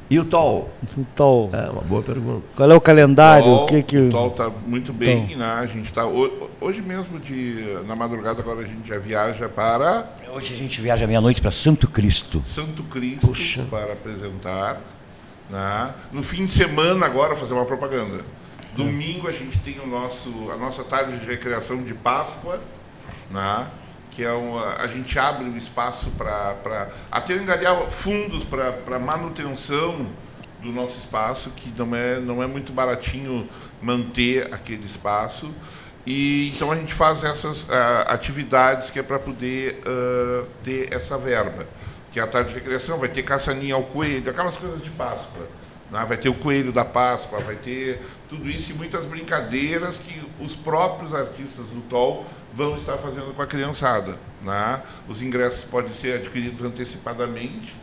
E o Tol? O Tol. É uma boa pergunta. Qual é o calendário? Tol, o que que... o Tol está muito bem, Tol. né? A gente está hoje mesmo de na madrugada agora a gente já viaja para Hoje a gente viaja meia-noite para Santo Cristo. Santo Cristo para apresentar, né? No fim de semana agora fazer uma propaganda. Domingo a gente tem o nosso a nossa tarde de recreação de Páscoa, né? Que é uma, a gente abre um espaço para até angariar fundos para manutenção do nosso espaço, que não é, não é muito baratinho manter aquele espaço. E então a gente faz essas ah, atividades que é para poder ah, ter essa verba. Que a tarde de recreação, vai ter caçaninha ao coelho, aquelas coisas de Páscoa. né? Vai ter o coelho da Páscoa, vai ter tudo isso e muitas brincadeiras que os próprios artistas do TOL vão estar fazendo com a criançada. Né? Os ingressos podem ser adquiridos antecipadamente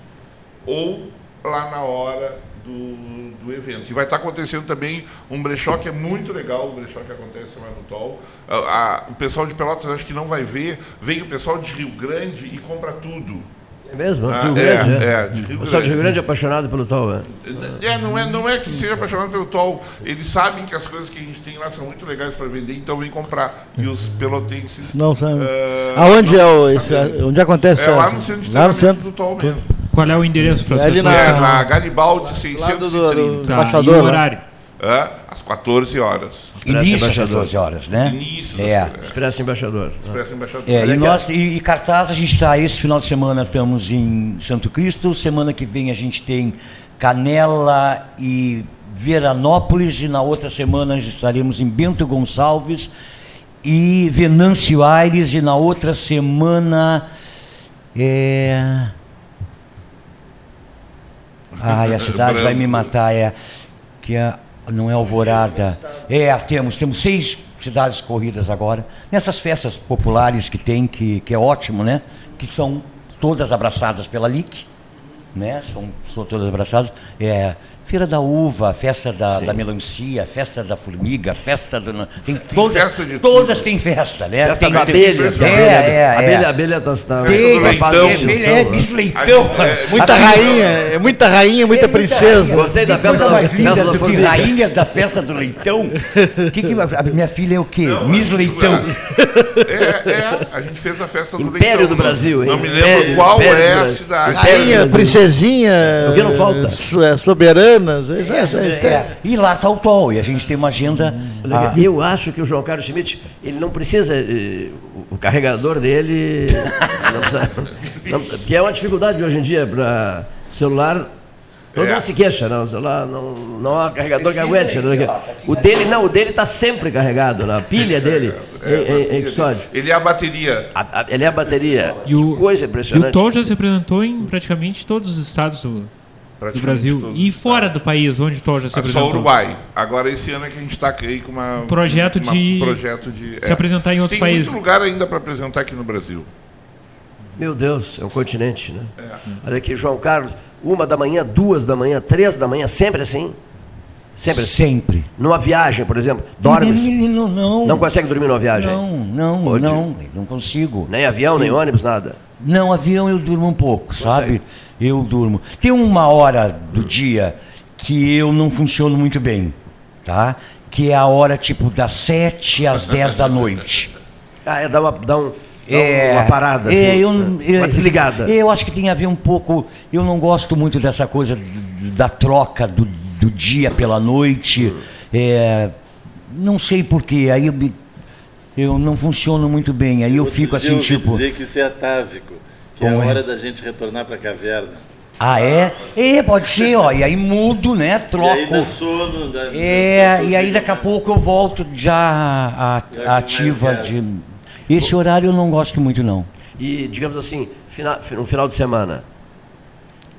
ou lá na hora do, do evento. E vai estar acontecendo também um brechó que é muito legal, o brechó que acontece lá no TOL. A- a- o pessoal de Pelotas acho que não vai ver, vem o pessoal de Rio Grande e compra tudo. É mesmo? Ah, Rio é, Grande, é? é, de Rio O pessoal de Rio Grande. Grande é apaixonado pelo Tol, é? É, não é, não é que seja apaixonado pelo TOL. Eles sabem que as coisas que a gente tem lá são muito legais para vender, então vem comprar. E os pelotenses. Não sabe. eh, Aonde não é o, esse, onde acontece? É lá no centro de Lá no centro do TOL mesmo. Qual é o endereço para as É ali pessoas? na- É, na Garibaldi 630. Lado do- do Tá, embaixador, e o né? horário? Às 14 horas. Início às 14 horas, né? Início. É. Expresso Embaixador. Expresso Embaixador. É, e, nós, e, e cartaz a gente está, esse final de semana estamos em Santo Cristo, semana que vem a gente tem Canela e Veranópolis, e na outra semana nós estaremos em Bento Gonçalves e Venâncio Aires, e na outra semana. É... Ai, a cidade vai me matar, é. Que é, não é Alvorada. É, temos, temos seis cidades corridas agora. Nessas festas populares que tem, que, que é ótimo, né? Que são todas abraçadas pela LIC, né? São, são todas abraçadas. É, Feira da Uva, festa da, da melancia, festa da formiga, festa do. Tem todas, festa de todas têm festa, né? Festa tem, da tem- abelha. É, da é, abelha, é. Abelha, abelha das das- Tem, da tem, tem, de abelha, extinção, é, né? bisleitão. Muita Assim, rainha, é muita rainha, muita princesa. Gostei da Tem festa coisa mais linda do que rainha da festa do leitão. Que que, a minha filha é o quê? Miss Leitão. É, é, a gente fez a festa do Império Leitão. do Brasil, hein? Não me lembro Império- qual Império é a cidade. Rainha, princesinha. O que não falta? so- é, é- é- É, e lá está o TOL, e a gente tem uma agenda. Olha, ah, Eu acho que o João Carlos Schmidt, ele não precisa, eh, o- o carregador dele, não precisa, não- que é uma dificuldade hoje em dia para celular. Todo É. mundo se queixa, não, o celular não, não há carregador que aguente. o O dele não, o dele está sempre carregado, na pilha dele, É, em, em, custódio. Ele é a bateria. A- a- ele é a bateria. E o, que coisa e o impressionante. Tom já se apresentou em praticamente todos os estados do, do Brasil. todos E fora do país, onde o Tom já se Só apresentou? Uruguai. Agora esse ano é que a gente está aí com uma, Projeto uma- de projeto de se apresentar em outros Tem países. muito lugar ainda para apresentar aqui no Brasil. Meu Deus, é um continente, né? É. Olha aqui, João Carlos, uma da manhã, duas da manhã, três da manhã, sempre assim? Sempre assim? Sempre. Numa viagem, por exemplo, dorme Não, não. Não consegue dormir numa viagem? Não, não, Pode. não, não consigo. Nem avião, nem ônibus, nada? Não, avião eu durmo um pouco, Consegue. sabe? Eu durmo. Tem uma hora do dia que eu não funciono muito bem, tá? Que é a hora tipo das 7 às 10 da noite. Ah, é dar uma, dar um, É, uma parada, é, assim, eu, né? eu- uma desligada. Eu acho que tem a ver um pouco. Eu não gosto muito dessa coisa da troca do, do dia pela noite. É, não sei porquê. Aí eu, eu não funciono muito bem. Aí eu fico Outro dia assim, ouvi tipo. dizer que isso é atávico, que é a é? hora da gente retornar para a caverna. Ah, é? É, pode ser, ó. E aí mudo, né? E aí Troco. dá sono, dá, É, e aí daqui a pouco eu volto já a- ativa de. Esse horário eu não gosto muito, não. E, digamos assim, fina, um final de semana.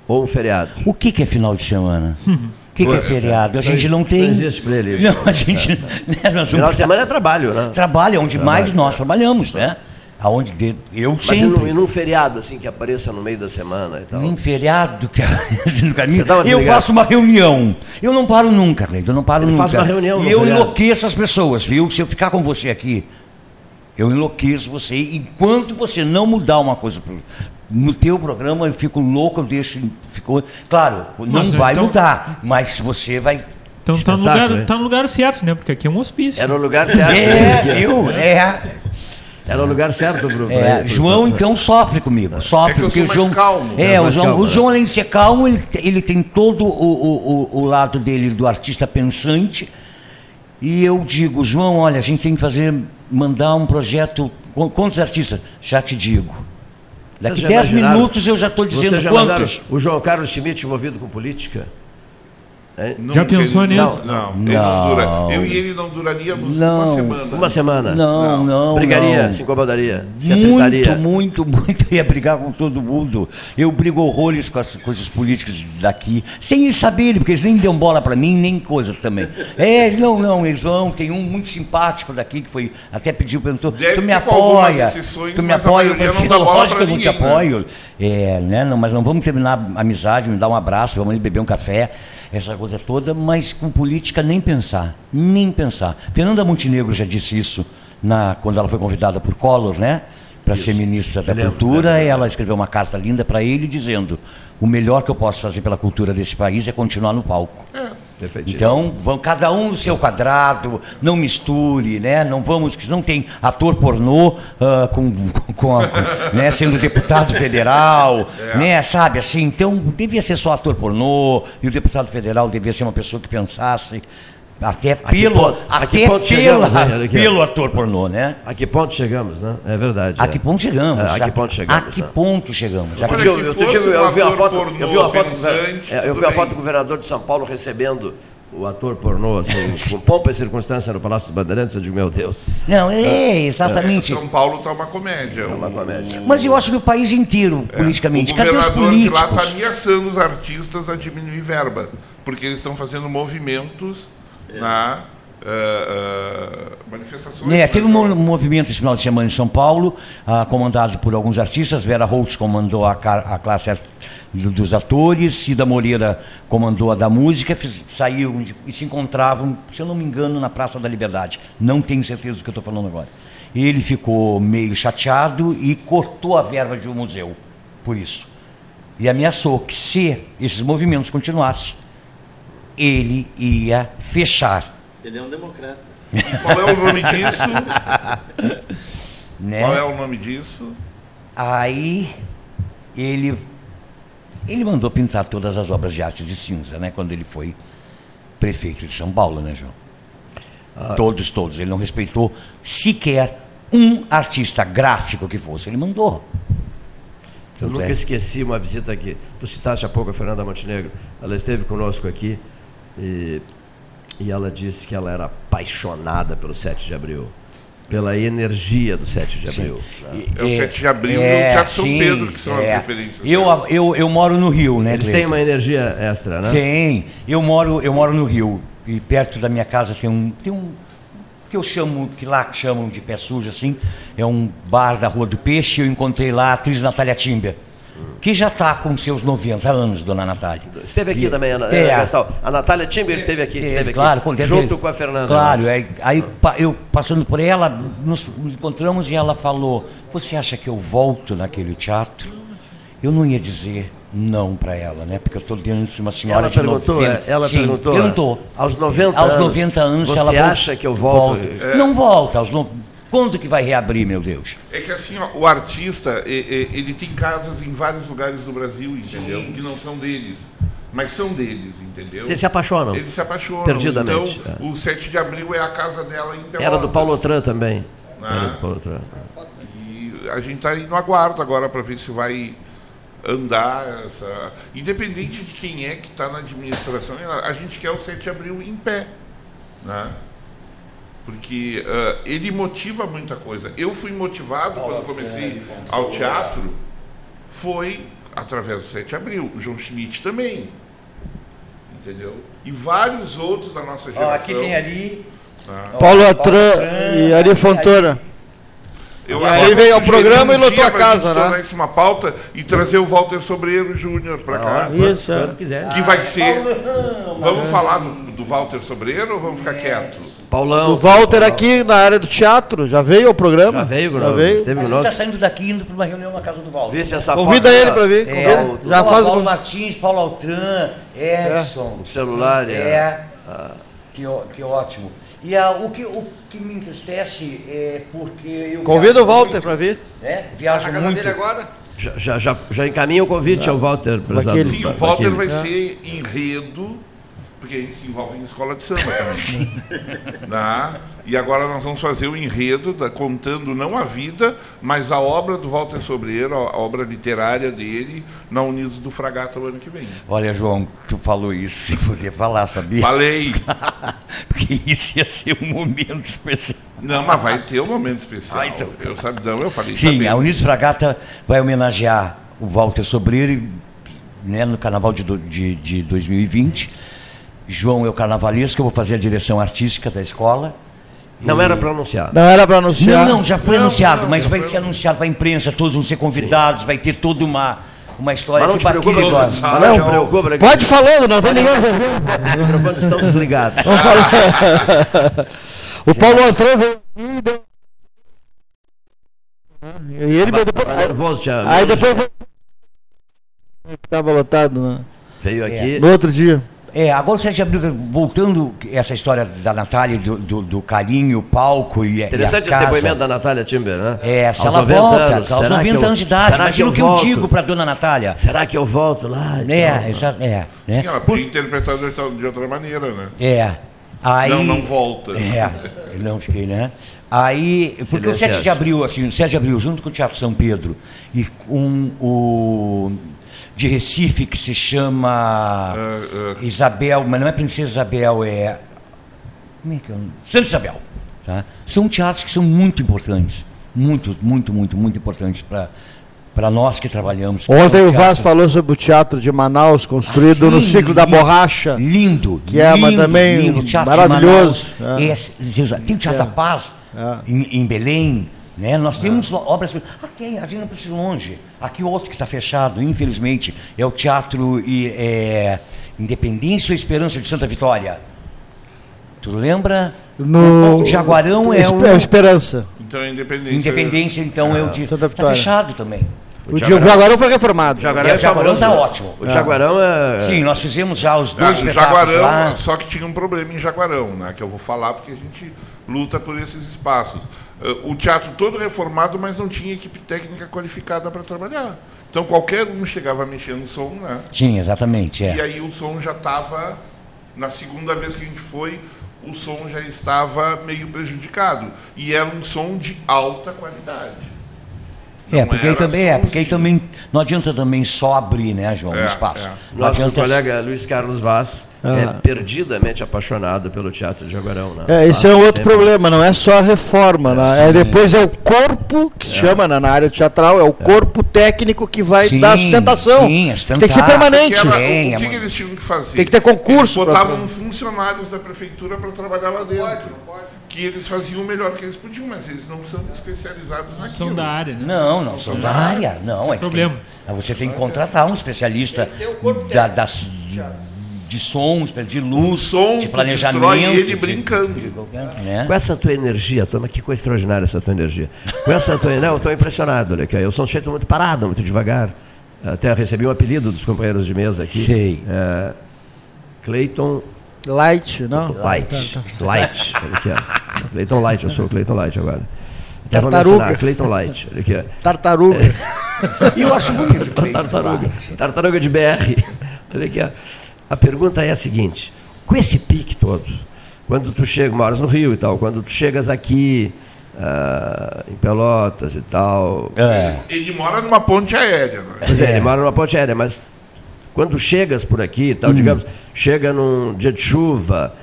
Ou um feriado. O que, que é final de semana? O que, que é feriado? A gente não tem. Não existe isso. Não, a gente. né, nós Final vamos- de semana é trabalho, né? Trabalho, é onde Trabalho, mais nós é. trabalhamos, né? Aonde de- eu Mas e sempre. num, e num feriado, assim, que apareça no meio da semana e tal? Num feriado que no caminho, eu faço uma reunião. Eu não paro nunca, Cleiton, eu não paro Ele nunca. faz uma reunião e eu feriado. enlouqueço as pessoas, viu? Se eu ficar com você aqui, eu enlouqueço você. Enquanto você não mudar uma coisa no teu programa, eu fico louco, eu deixo. Fico, claro, não Mas, vai então- mudar, mas você vai. Então tá no, lugar, hein? tá no lugar certo, né? Porque aqui é um hospício. É no lugar certo. É, eu, é. É no lugar certo pro, É, João então sofre comigo, sofre É que eu porque o João calmo. é, É, o João, calmo, o né? João além de ser calmo, ele, ele tem todo o, o, o, o lado dele do artista pensante. E eu digo, João, olha, a gente tem que fazer, mandar um projeto. Qu- Quantos artistas? Já te digo. Daqui já 10 imaginaram- minutos eu já estou dizendo já quantos. O João Carlos Schmidt envolvido com política? É? Não, Já pensou ele- nisso? Não, não, ele Não. não dura. Eu e ele não duraríamos Não. uma semana. Uma semana? Não, não. Brigaria, não. se incomodaria, se Muito, atritaria. muito, muito. Eu ia brigar com todo mundo. Eu brigo horrores com as coisas políticas daqui, sem eles saberem, porque eles nem dão bola para mim, nem coisa também. É, eles não, não, eles vão. Tem um muito simpático daqui que foi, até pediu, perguntou, Deve tu me apoia, exceções, tu me apoia, eu pensei, não lógico que eu não te né? apoio. É, né, não, mas não vamos terminar a amizade, me dar um abraço, vamos beber um café, essa coisa toda, mas com política nem pensar, nem pensar. Fernanda Montenegro já disse isso na, quando ela foi convidada por Collor, né? Para ser ministra da lembro, Cultura, lembro. ela escreveu uma carta linda para ele dizendo: o melhor que eu posso fazer pela cultura desse país é continuar no palco. Perfeitíssimo. Então, vão cada um no seu quadrado, não misture, né? Não vamos, que não tem ator pornô ah, com, com, a- com- né? sendo deputado federal, né? Sabe assim? Então, devia ser só ator pornô e o deputado federal devia ser uma pessoa que pensasse Até pelo, ponto- até ponto pela, chegamos, né? Pelo ator pornô, né? A que ponto chegamos, né? É verdade. A é. que ponto chegamos? É, a que ponto chegamos? A que né? ponto chegamos? A Outro que- dia, outro dia eu, vi uma foto, eu vi uma foto, é, eu vi uma foto do governador de São Paulo recebendo o ator pornô, assim, com pompa e circunstância no Palácio dos Bandeirantes, eu digo, meu Deus. Não, é, exatamente. São Paulo está uma comédia. É uma comédia. Mas eu acho que o país inteiro, politicamente. O Cadê os governador de lá políticos? está ameaçando os artistas a diminuir verba, porque eles estão fazendo movimentos na ah, ah, manifestações. É, teve um mo- movimento esse final de semana em São Paulo, ah, comandado por alguns artistas. Vera Holtz comandou a, a classe dos atores, Cida Moreira comandou a da música, fiz- saíram de- e se encontravam, se eu não me engano, na Praça da Liberdade. Não tenho certeza do que eu estou falando agora. Ele ficou meio chateado e cortou a verba de um museu, por isso. E ameaçou que se esses movimentos continuassem, ele ia fechar. Ele é um democrata. Qual é o nome disso? Né? Qual é o nome disso? Aí ele ele mandou pintar todas as obras de arte de cinza, né? Quando ele foi prefeito de São Paulo, né, João? Ah. Todos, todos. Ele não respeitou sequer um artista gráfico que fosse. Ele mandou. Eu nunca é. esqueci uma visita aqui. Tu citaste há pouco a Fernanda Montenegro. Ela esteve conosco aqui e, e ela disse que ela era apaixonada pelo 7 de abril. Pela energia do 7 de abril. né? É o 7 de abril e o Teatro São Pedro, que são as é. referências. Eu, eu, eu moro no Rio, né? Eles Cleiton? têm uma energia extra, né? Tem. Eu moro, eu moro no Rio e perto da minha casa tem um, tem um que eu chamo, que lá chamam de pé sujo assim, é um bar da Rua do Peixe. Eu encontrei lá a atriz Natália Timber, que já está com seus 90 anos, dona Natália. Esteve aqui E- também, Ana, É. A Natália Timber esteve aqui, esteve aqui. Claro, com- junto com a Fernanda. Claro, aí, aí pa- eu passando por ela, nos encontramos e ela falou: Você acha que eu volto naquele teatro? Eu não ia dizer não para ela, né? Porque eu estou diante de uma senhora Ela de perguntou, 90. é, ela Sim, perguntou, perguntou. aos 90 aos anos, 90 anos, você ela acha que eu volto? É. Não volta. Aos no... Quando que vai reabrir, meu Deus? É que assim, ó, o artista, ele tem casas em vários lugares do Brasil, entendeu? Que não são deles. Mas são deles, entendeu? Vocês se apaixonam? Eles se apaixonam. Perdidamente, Então, é. o 7 de abril é a casa dela em Pelotas. Era do Paulo Otran também. Ah. Era do Paulo Otran. E a gente está no aguardo agora para ver se vai andar essa. Independente de quem é que está na administração, a a gente quer o 7 de abril em pé. Né? Porque ah, ele motiva muita coisa. Eu fui motivado quando comecei ao teatro, foi através do 7 de abril. O João Schmidt também. Entendeu? E vários outros da nossa geração. aqui tem ali. Ah. Paulo Atran e Ari Fontoura. Eu E aí veio ao programa e um lotou dia a casa, né? isso uma pauta e trazer o Walter Sobreiro Júnior para cá. Isso, é. Quando quiser. Que vai ser. Vamos falar do, do Walter Sobreiro ou vamos ficar quieto? Paulão. O Walter aqui na área do teatro, já veio ao programa? Já veio, Já Gonçalo? veio. Esteve conosco. está saindo daqui indo para uma reunião na casa do Valdo. Vê se essa Convida ele pra vir, É, convida. já Já Paulo, faz o Paulo Martins, Paulo Altran, Edson. O celular. É. Que, ó- que ótimo. E ah, o, que, o que me entristece é porque eu. Convida o Walter para vir. É, viajo muito. Já, já, já, já encaminha o convite ao Walter. Sim, o. Walter vai ser enredo, porque a gente se envolve em escola de samba também. Né? E agora nós vamos fazer o enredo, da, contando não a vida, mas a obra do Walter Sobreiro, a, obra literária dele, na Unidos do Fragata o ano que vem. Olha, João, tu falou isso sem poder falar, sabia? Falei! Porque isso ia ser um momento especial. Não, mas vai ter um momento especial. Ah, então. Eu sabe, não, eu falei. Sim, também. a Unidos Fragata vai homenagear o Walter Sobreiro né, no carnaval de, de, de 2020. João é o carnavalesco, eu vou fazer a direção artística da escola. Não era para anunciar. Não era para anunciar. Não, não, já foi Não, anunciado, não, mas vai foi ser anunciado para a imprensa, todos vão ser convidados, vai ter toda uma, uma história Mas não que te preocupa, Baquiri não, não te preocupa. né, que Pode ir falando, não tem ninguém ouvindo. Os microfones estão desligados. O Paulo Antran veio e E ele veio depois. Nervoso, tinha- Aí depois veio. Estava lotado, né? Veio aqui. No outro dia. É, agora o 7 de abril, voltando essa história da Natália, do, do, do carinho, o palco e, a- e a Interessante esse casa. depoimento da Natália Timber, né? É, se Aos ela 90 volta, anos, aos será 90 que eu- anos de idade, será imagina o que eu volto? digo para dona Natália. Será que eu volto lá? É, exa- é, né? Sim, ela podia interpretar de outra, maneira, né? É. Aí, Não, não volta. É, eu não fiquei, né? Aí, porque o 7 de abril, assim, o 7 de abril, junto com o Teatro São Pedro e com o de Recife, que se chama Isabel, mas não é Princesa Isabel, é. Como é que é? o nome? Santa Isabel. Tá? São teatros que são muito importantes. Muito, muito, muito, muito importantes para nós que trabalhamos. Ontem o Vaz falou sobre o teatro de Manaus, construído Ah, no sim, ciclo da lindo, borracha. Lindo. Que é mas lindo, também lindo. Maravilhoso. É. esse- tem o Teatro É. da Paz em, em Belém. Né? Nós temos obras. Ah, tem, a gente não precisa ir longe. Aqui o outro que está fechado, infelizmente, é o Teatro e, é, Independência ou Esperança de Santa Vitória. Tu lembra? No o Jaguarão é o. Esperança. Então, Independência. Independência, então, é o de. Santa Está Vitória. fechado também. O Jaguarão foi reformado. Jaguarão, é o Jaguarão está ótimo. O Jaguarão é. Sim, nós fizemos já os Ah, dois o espetáculos Jaguarão, lá. só que tinha um problema em Jaguarão, né? Que eu vou falar porque a gente luta por esses espaços. Eh, O teatro todo reformado, mas não tinha equipe técnica qualificada para trabalhar. Então qualquer um chegava a mexer no som, né? Sim, exatamente. É. E aí o som já estava, na segunda vez que a gente foi, o som já estava meio prejudicado. E era um som de alta qualidade. É, Não porque aí também é, porque aí também não adianta também só abrir, né, João, É, o espaço. é. Não Nosso adianta colega Luiz Carlos Vaz Ah. é perdidamente apaixonado pelo Teatro de Jaguarão. Né? É, esse é um outro sempre- problema, não é só a reforma. né? É, depois é o corpo, que se chama né, na área teatral, é o corpo técnico que vai Sim, dar sustentação. sim, a Tem que ser sustentar. permanente. Era- Sim, é o que, que eles tinham que fazer? Tem que ter concurso Eles pra- botavam funcionários da prefeitura para trabalhar lá dentro. Que eles faziam o melhor que eles podiam, mas eles não são especializados naquilo. São da área, né? Não, não são da área. Não, é que problema. tem- você tem que contratar um especialista da, das, de, de som, de luz, som, de planejamento. ele de- brincando. de qualquer- né? Com essa tua energia, toma que coisa extraordinária essa tua energia. Com essa tua não, eu estou impressionado, olha aqui. Eu sou um sujeito muito parado, muito devagar. Até recebi um apelido dos companheiros de mesa aqui. Sei. É, Cleiton Light, não? Light. Tá, tá. Light. Olha aqui, ó. Cleiton Light, eu sou o Cleiton Light agora. Até Tartaruga. ensinar, Cleiton Light. Aqui, ó. Tartaruga. E eu acho bonito. Tartaruga. Tartaruga de BR. Olha aqui, ó. A pergunta é a seguinte: com esse pique todo, quando tu chega, moras no Rio e tal, quando tu chegas aqui ah, em Pelotas e tal. É. Ele mora numa ponte aérea, né? Pois é, ele mora numa ponte aérea, mas quando chegas por aqui e Hum. tal, digamos, chega num dia de chuva,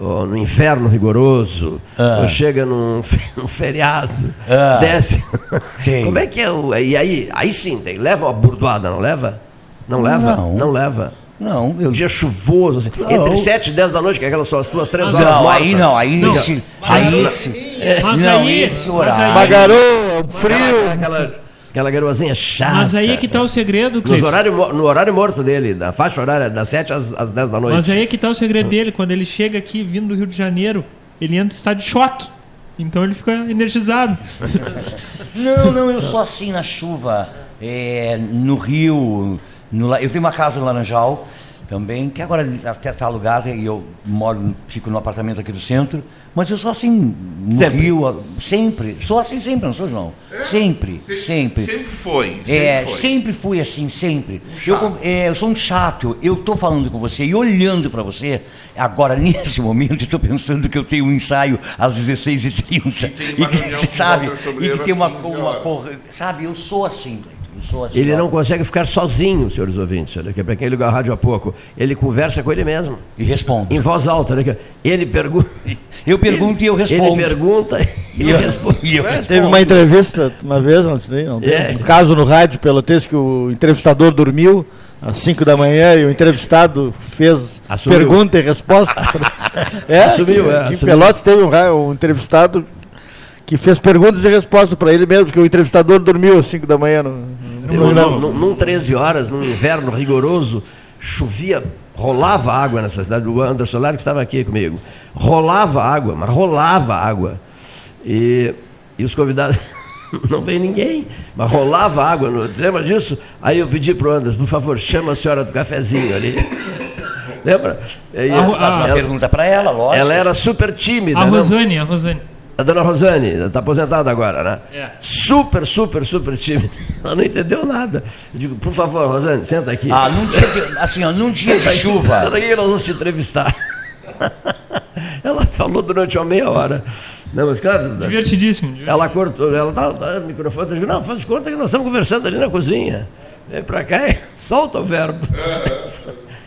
ou no inferno rigoroso, Ah. ou chega num, num feriado, Ah. desce. Sim. Como é que é o. E aí, aí sim, tem, leva uma burdoada, não leva? Não leva? Não. leva. Não, eu Um dia chuvoso, assim, Não. entre 7 e 10 da noite, que é aquelas são as tuas três Mas horas Não, mortas. aí não, aí Não. esse. Mas Aí aí- esse. Mas não, aí- esse mas horário. aí- Bagaroa, frio. Aquela, aquela garoazinha chata. Mas aí é que tá o segredo, Nos Cleiton. horário, no horário morto dele, na faixa horária das 7 às, às 10 da noite. Mas aí é que tá o segredo dele. Quando ele chega aqui, vindo do Rio de Janeiro, ele entra em estado de choque. Então ele fica energizado. Não, não, eu sou assim na chuva. É, no Rio. no eu tenho uma casa no Laranjal também, que agora até está alugada e eu moro, fico no apartamento aqui do centro. Mas eu sou assim no Sempre. Rio, sempre. Sou assim sempre, não sou, João? Sempre, Se- sempre. Sempre foi. Sempre É, foi. sempre fui assim, sempre. Um Eu, é, eu sou um chato. Eu tô falando com você e olhando para você, agora nesse momento, tô pensando que eu tenho um ensaio às 16h30. tem E uma que, reunião com sabe, e que tem uma, 15 uma Sabe, eu sou assim, Ele não consegue ficar sozinho, senhores ouvintes. Olha aqui, para quem ligou a rádio há pouco. Ele conversa com ele mesmo. E responde. Em voz alta. Olha aqui. Ele pergunta. Eu pergunto e eu respondo. Ele pergunta E eu eu respondo. e eu É, respondo. Teve uma entrevista uma vez, não tem, não tem? É. um caso no rádio pelotense que o entrevistador dormiu às 5 da manhã e o entrevistado fez Assumiu. pergunta e resposta. é, Assumiu, é, em assumiu. Pelotas teve um, um entrevistado que fez perguntas e respostas para ele mesmo, porque o entrevistador dormiu às 5 da manhã no, Num, programa. num, num 13 horas, num inverno rigoroso, chovia, rolava água nessa cidade. O Anderson Lara que estava aqui comigo. Rolava água, mas rolava água. E, e os convidados. Não veio ninguém, mas rolava água. No, lembra disso? Aí eu pedi para o Anderson, por favor, chama a senhora do cafezinho ali. Lembra? A Ro- Faz uma ela, pergunta para ela, lógico. ela era super tímida. A não? Rosane, a Rosane. A dona Rosane, está aposentada agora, né? É. Super, super, super tímida. Ela não entendeu nada. Eu digo, por favor, Rosane, senta aqui. Ah, num dia de, assim, ó, num dia de aqui, chuva. Senta aqui que nós vamos te entrevistar. ela falou durante uma meia hora. Não, mas claro. Divertidíssimo. divertidíssimo. Ela cortou, ela tá, tá microfone, tá dizendo, não, faz de conta que nós estamos conversando ali na cozinha. Vem pra cá e solta o verbo.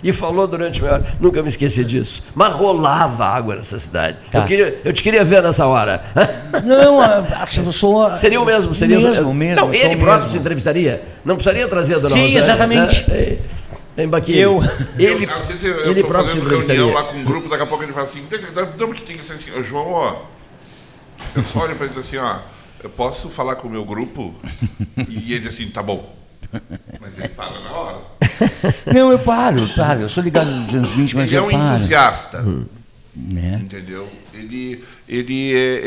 E falou durante meia hora. Nunca me esqueci disso. Mas rolava água nessa cidade. Tá. Eu, queria, eu te queria ver nessa hora. Não, assim, eu sou. Seria o mesmo, seria o mesmo. mesmo Não, eu ele próprio mesmo. se entrevistaria. Não precisaria trazer a dona Sim, Rosângela, exatamente. Né? Em Baquinho. Eu- Ele, eu, vezes eu, eu ele tô próprio se fazendo reunião entrevistaria. lá com um grupo, daqui a pouco ele fala assim, damos que tem que ser assim, "Ô, João, ó, eu só olho para ele e assim, ó, eu posso falar com o meu grupo? E ele diz assim, tá bom. Mas ele para na hora. Não, eu paro, eu paro. Eu sou ligado nos anos 20, mas ele é eu um paro. entusiasta. Né? Entendeu? Ele, ele é,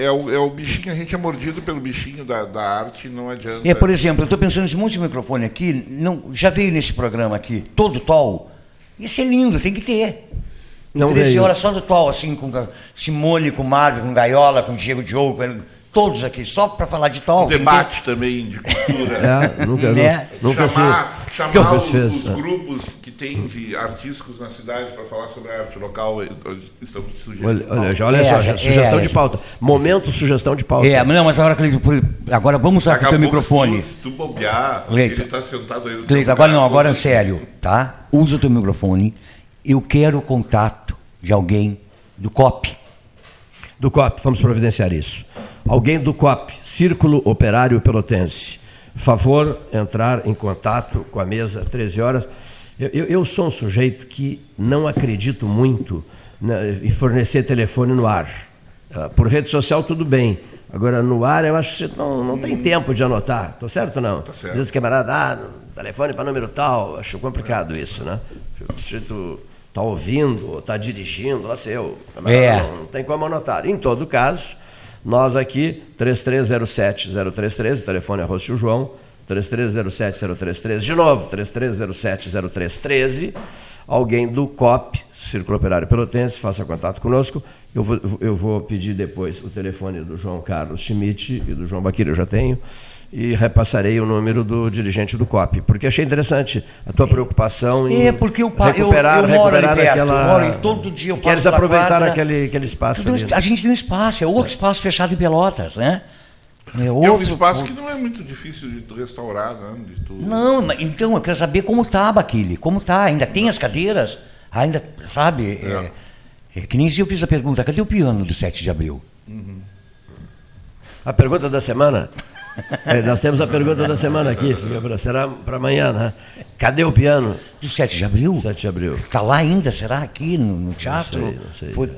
é, é o, é o bichinho, a gente é mordido pelo bichinho da, da arte, não adianta. É, por exemplo, eu estou pensando nesse monte de microfone aqui, não, já veio nesse programa aqui, todo tol. Isso é lindo, tem que ter. Não 13 veio. horas só do tol, assim, com Simone, com Mário, com Gaiola, com Diego Diogo, com- todos aqui, só para falar de tol. Um debate também de cultura. É, nunca, Né? nunca chamar se, chamar os, os é. grupos que tem de artísticos na cidade para falar sobre a arte local. Estamos sugerindo. Olha, olha, já, olha É, só, já- sugestão é, de pauta. Momento, sugestão de pauta. É, não, mas agora, Cleiton, por- agora vamos usar Daqui o microfone. Se tu, se tu bobear, Cleiton. ele está sentado aí Cleiton, agora não, agora é sério, tá? Usa o teu microfone. Eu quero o contato de alguém do COP. Do COP, vamos providenciar isso. Alguém do COP, Círculo Operário Pelotense. Favor entrar em contato com a mesa 13 horas. Eu, eu- eu sou um sujeito que não acredito muito né, em fornecer telefone no ar. Ah, Por rede social, tudo bem. Agora, no ar, eu acho que você não, não tem tempo de anotar. Estou certo ou não? Tá certo. Às vezes, camarada, ah, telefone para número tal. Acho complicado isso, né? O sujeito está ouvindo, ou está dirigindo, lá sei eu. Camarada, É. não, não tem como anotar. Em todo caso, nós aqui, 3307-0313, o telefone é Rocio João, 3307-0313, de novo, 3307-0313, alguém do COP, Círculo Operário Pelotense, faça contato conosco. Eu vou, eu vou pedir depois o telefone do João Carlos Schmidt e do João Baquira, eu já tenho, e repassarei o número do dirigente do COP, porque achei interessante a tua preocupação em É, porque eu, pa- eu, recuperar, eu moro recuperar perto, aquela... eu moro e todo dia eu Queres aproveitar quadra. aquele, aquele espaço Tudo- ali. A gente tem um espaço, é outro espaço fechado em Pelotas, né? É É um outro, espaço que não é muito difícil de restaurar, né? De tu... Não, mas então eu quero saber como tá, Baquile, como tá? Ainda tem as cadeiras? Ainda, sabe? É, é que nem se eu fiz a pergunta, cadê o piano do 7 de abril? A pergunta da semana? É, nós temos a pergunta da semana aqui, pra- será para amanhã, né? Cadê o piano? Do 7 de abril? 7 de abril. Está lá ainda, será? Aqui no, no teatro? sei, não sei. Foi-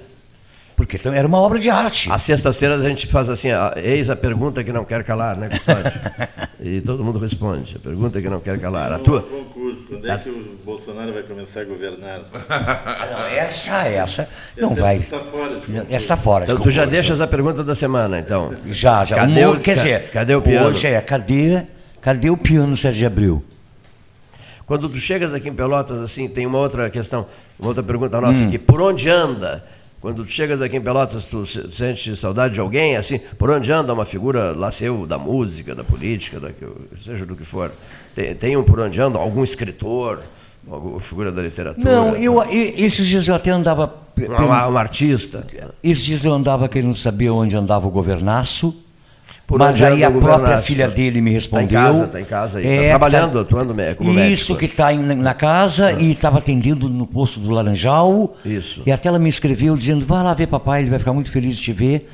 Porque era uma obra de arte. Às sextas-feiras a gente faz assim, a- eis a pergunta que não quer calar, né, Custódio? e todo mundo responde, a pergunta que não quer calar. A tua? concurso. Quando é que o Bolsonaro vai começar a governar? Não, essa, essa, não Essa vai. tá fora de. Essa está fora. de Então tu já deixas a pergunta da semana, então. Já, já. Cadê o, quer ca- dizer, cadê o piano? Hoje é, cadê, cadê o piano 7 de abril? Quando tu chegas aqui em Pelotas, assim, tem uma outra questão, uma outra pergunta nossa Hum. aqui. Por onde anda? Quando tu chegas aqui em Pelotas, tu se- sente saudade de alguém, assim? Por onde anda uma figura, lá seu, da música, da política, da, seja do que for? Tem, tem um por onde anda? Algum escritor? Alguma figura da literatura? Não, eu, esses dias eu até andava. Um, um artista? Esses dias eu andava querendo saber onde andava o governaço. Por mas aí a própria filha dele me Tá em respondeu. casa, tá em casa aí. Tá É, trabalhando, tá- atuando como médico. Isso, que está na casa e estava atendendo no posto do Laranjal. Isso. E até ela me escreveu dizendo: vai lá ver papai, ele vai ficar muito feliz de te ver,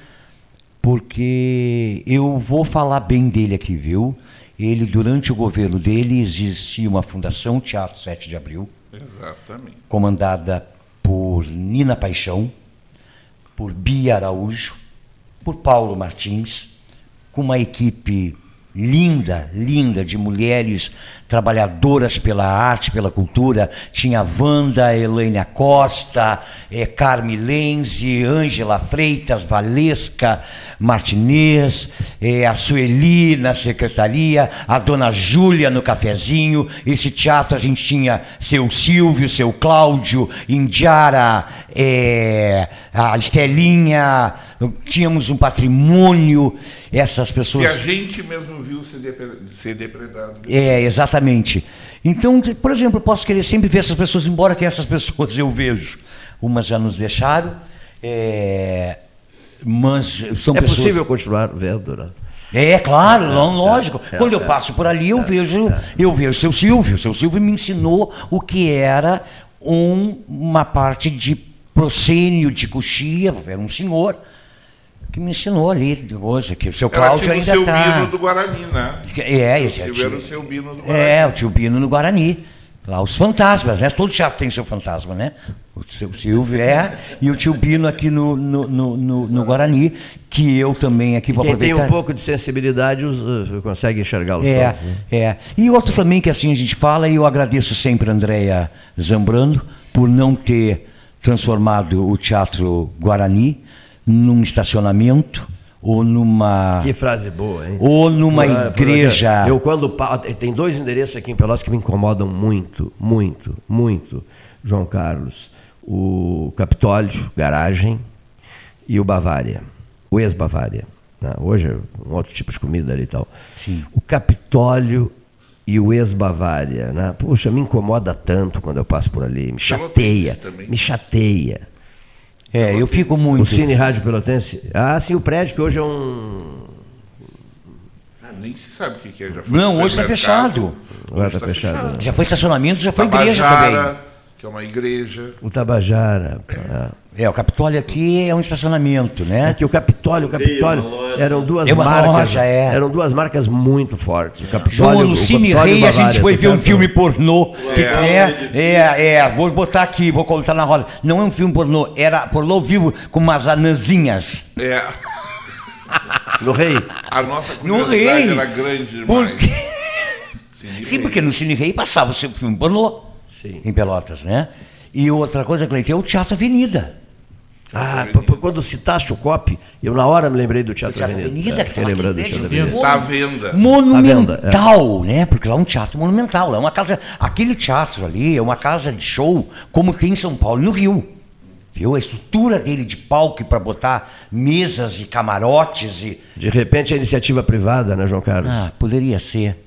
porque eu vou falar bem dele aqui, viu? Ele, durante o governo dele, existia uma fundação, Teatro 7 de Abril, Exatamente. comandada por Nina Paixão, por Bia Araújo, por Paulo Martins, com uma equipe linda, linda de mulheres trabalhadoras pela arte, pela cultura. Tinha Wanda, Elaine Costa, eh, Carme Lenze, Ângela Freitas, Valesca Martinez, eh, a Sueli na secretaria, a dona Júlia no cafezinho. Esse teatro a gente tinha seu Silvio, seu Cláudio, Indiara, eh, a Estelinha, tínhamos um patrimônio, essas Que pessoas. a gente mesmo viu ser, depre- ser depredado. É, exatamente. Então, por exemplo, eu posso querer sempre ver essas pessoas, embora que essas pessoas eu vejo. Umas já nos deixaram, É, mas são é pessoas... possível continuar vendo, né? É, claro, não, lógico. é, Quando eu é, passo por ali, eu vejo, eu vejo o seu Silvio. O seu Silvio me ensinou o que era um- uma parte de proscênio de coxia, era um senhor que me ensinou ali de coisa, que o seu Cláudio tipo o ainda seu está. Bino do Guarani, né? É, o é Silvio era tio- o seu Bino do Guarani. É, o tio Bino no Guarani. Lá os fantasmas, né? Todo teatro tem seu fantasma, né? O seu Silvio é, e o tio Bino aqui no, no, no, no- no Guarani, que eu também aqui vou Quem tem aproveitar. um pouco de sensibilidade os, uh, consegue enxergá-los É, todos. Né? é. E outro também que assim a gente fala, e eu agradeço sempre a Andréia Zambrano por não ter transformado o Teatro Guarani num estacionamento ou numa. Que frase boa, hein? Ou numa Por- por- igreja. Eu quando tem dois endereços aqui em Pelotas que me incomodam muito, muito, muito, João Carlos. O Capitólio, garagem, e o Bavária, o ex-Bavária. né? Hoje é um outro tipo de comida ali e tal. O Capitólio e o ex-Bavária, né? Puxa, me incomoda tanto quando eu passo por ali, me chateia, me chateia. É, eu fico muito. O Cine Rádio Pelotense? Ah, sim, o prédio que hoje é um Ah, nem se sabe o que que é. Já foi Não, hoje está fechado. Agora está fechado. né? Já foi estacionamento, já foi igreja Tabajara, também. que é uma igreja. O Tabajara. ah. É, o Capitólio aqui é um estacionamento, né? É que o Capitólio, o Capitólio eram duas É uma marcas. loja, é. Eram duas marcas muito fortes. O João, Capitólio, no o Cine Capitólio e Rei a gente foi tá ver um filme pornô. Que É. é, é, é, vou botar aqui, vou colocar na roda. Não é um filme pornô, era pornô vivo com umas anãzinhas. É. No Rei. A nossa No Rei. era grande demais. Porque... Sim, porque no Cine Rei passava o seu filme pornô em Pelotas, né? E outra coisa, Cleiton, é o Teatro Avenida. Ah, quando citaste o COP, eu na hora me lembrei do Teatro, Teatro Avenida. Avenida, É, tá lembrando do aqui Teatro Avenida. Está à venda. Monumental, né? Porque lá é um teatro monumental. É uma casa. Aquele teatro ali é uma casa de show, como tem em São Paulo e no Rio. Viu? A estrutura dele de palco para botar mesas e camarotes e. De repente é iniciativa privada, né, João Carlos? Ah, poderia ser.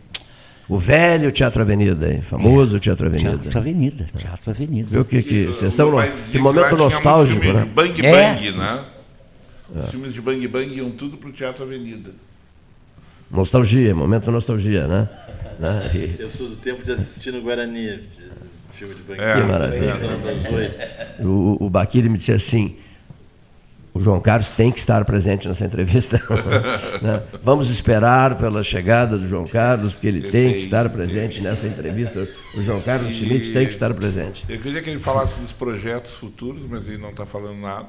O velho Teatro Avenida, hein? famoso Teatro Avenida. Teatro Avenida, Teatro Avenida. Viu que, que vocês estão no, que momento nostálgico, filme né? de Bang É. Bang, né? Os filmes de Bang Bang iam tudo para o Teatro Avenida. Nostalgia, momento nostalgia, né? né? E- Eu sou do tempo de assistir no Guarani, de- filme de banquete. Que maravilha. das oito. O, o Baquiri me disse assim: o João Carlos tem que estar presente nessa entrevista. né? Vamos esperar pela chegada do João Carlos, porque ele tem que estar presente nessa entrevista. O João Carlos Schmidt tem que estar presente. Eu queria que ele falasse dos projetos futuros, mas ele não está falando nada.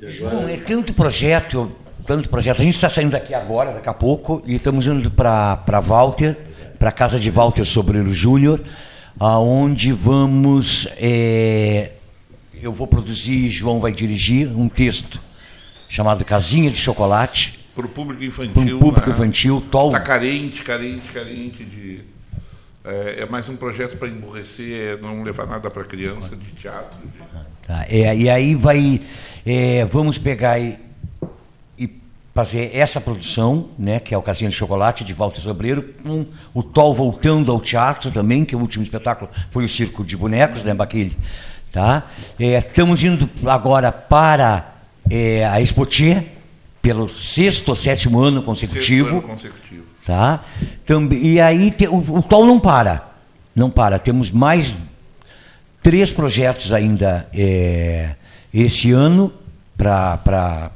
João, é tanto projeto, tanto projeto. A gente está saindo daqui agora, daqui a pouco, e estamos indo para Walter, para a casa de Walter Sobreiro Júnior, aonde vamos. é, eu vou produzir, João vai dirigir um texto chamado Casinha de Chocolate. Para o público infantil. Para o público né? infantil, tol- Está carente, carente, carente de. É, é mais um projeto para emborrecer, é não levar nada para criança, de teatro. de- Tá, é, e aí vai, é, vamos pegar e, e fazer essa produção, né, que é o Casinha de Chocolate, de Walter Sobreiro, com o Tol voltando ao teatro também, que o último espetáculo foi o Circo de Bonecos, né, Baquilhe? Tá? É, estamos indo agora para é, a Expotier, pelo sexto ou sétimo ano consecutivo. Sexto ano consecutivo. Tá? Também, e aí te- o, o Tol não para. Não para. Temos mais três projetos ainda é, esse ano para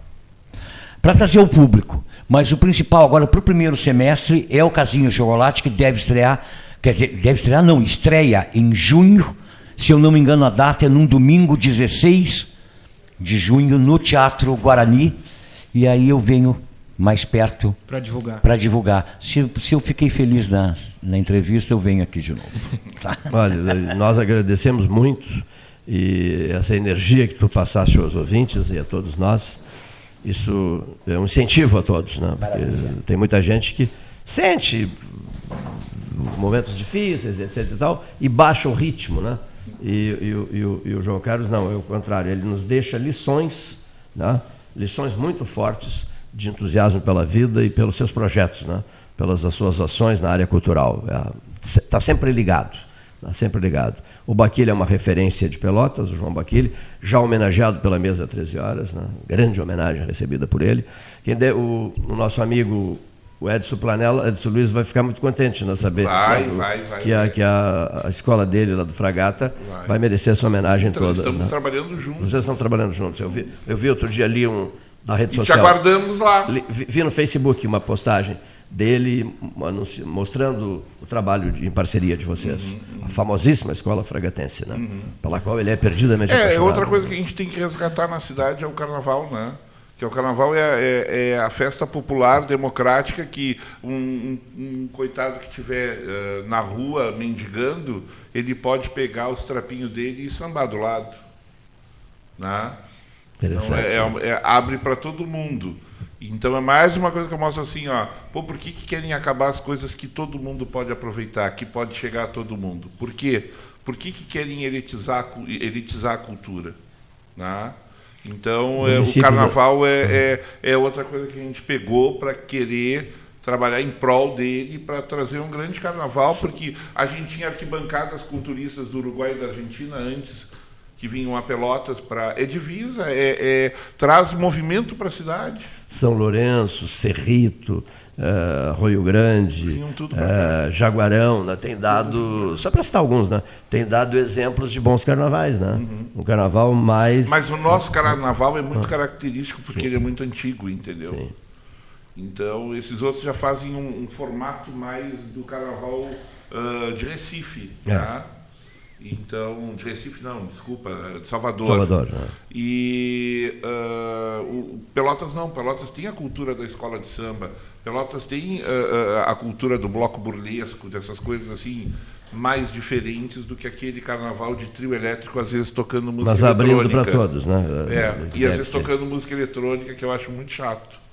trazer ao público. Mas o principal agora para o primeiro semestre é o Casinho Chocolate, que deve estrear, quer dizer, deve estrear, não, estreia em junho, se eu não me engano a data é num domingo 16 de junho no Teatro Guarani. E aí eu venho mais perto Pra divulgar. para divulgar. Se, se eu fiquei feliz na, na entrevista, eu venho aqui de novo. Tá? Olha, nós agradecemos muito e essa energia que tu passaste aos ouvintes e a todos nós, isso é um incentivo a todos, né? Porque tem muita gente que sente momentos difíceis, etc e tal, e baixa o ritmo, né? E, e o- e e o João Carlos não, é o contrário, ele nos deixa lições, né? lições muito fortes de entusiasmo pela vida e pelos seus projetos, né? pelas suas ações na área cultural. Está sempre ligado. Está sempre ligado. O Baquilha é uma referência de Pelotas, o João Baquilha, já homenageado pela mesa 13 horas, né? grande homenagem recebida por ele. Quem de, o, o nosso amigo o Edson Planella, Edson Luiz vai ficar muito contente né, saber Vai, que, a- vai, vai, que, a, que a, a escola dele lá do Fragata vai, merecer essa homenagem Então, toda. estamos né? trabalhando juntos. Vocês estão trabalhando juntos. Eu vi, eu vi outro dia ali um na rede E te social. aguardamos lá. Vi, vi no Facebook uma postagem dele mostrando o trabalho de- em parceria de vocês. A famosíssima escola fragatense, né? pela qual ele é perdidamente É, é outra coisa que a gente tem que resgatar na cidade é o carnaval, né? Que o carnaval é, é- é a festa popular democrática que um, um- um coitado que estiver eh, na rua mendigando, ele pode pegar os trapinhos dele e sambar do lado. Né? Interessante, Então, é- abre para todo mundo. Então é mais uma coisa que eu mostro assim, ó. Pô, por que, que querem acabar as coisas que todo mundo pode aproveitar, que pode chegar a todo mundo? Por quê? Por que, que querem elitizar, elitizar a cultura? Né? Então é, o Municípios, carnaval é, é, é outra coisa que a gente pegou para querer trabalhar em prol dele para trazer um grande carnaval, porque a gente tinha arquibancadas com turistas do Uruguai e da Argentina antes que vinham a Pelotas para é divisa, é, é- traz movimento para a cidade. São Lourenço, Cerrito, Arroio Grande, eh, Jaguarão, né? tem dado, só para citar alguns, né? tem dado exemplos de bons carnavais. Né? Um carnaval mais. Uhum. Mas o nosso carnaval é muito característico porque ele é muito antigo, entendeu? Então esses outros já fazem um, um formato mais do carnaval ah, de Recife. É. Tá? Então, de Recife não, desculpa, de Salvador. Salvador, né? E ah, o Pelotas não, Pelotas tem a cultura da escola de samba, Pelotas tem ah, a cultura do bloco burlesco, dessas coisas assim mais diferentes do que aquele carnaval de trio elétrico, às vezes tocando música Mas abrindo eletrônica. para todos, né? É, e às vezes ser. tocando música eletrônica, que eu acho muito chato.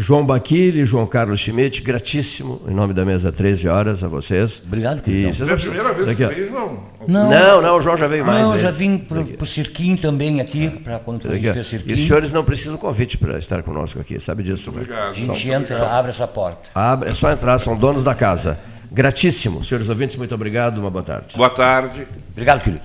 João Baquili, João Carlos Schmidt, gratíssimo, em nome da mesa 13 horas a vocês. Obrigado, querido. É a primeira vez que veio, não? Não, não, o João já veio mais Não, vezes. já vim para o Cirquim também aqui, para quando Aqui, fez Cirquim. E os senhores não precisam convite para estar conosco aqui, sabe disso? né? A gente São- entra, são- abre essa porta. Abre, é só entrar, são donos da casa. Gratíssimo. Senhores ouvintes, muito obrigado, uma boa tarde. Boa tarde. Obrigado, querido.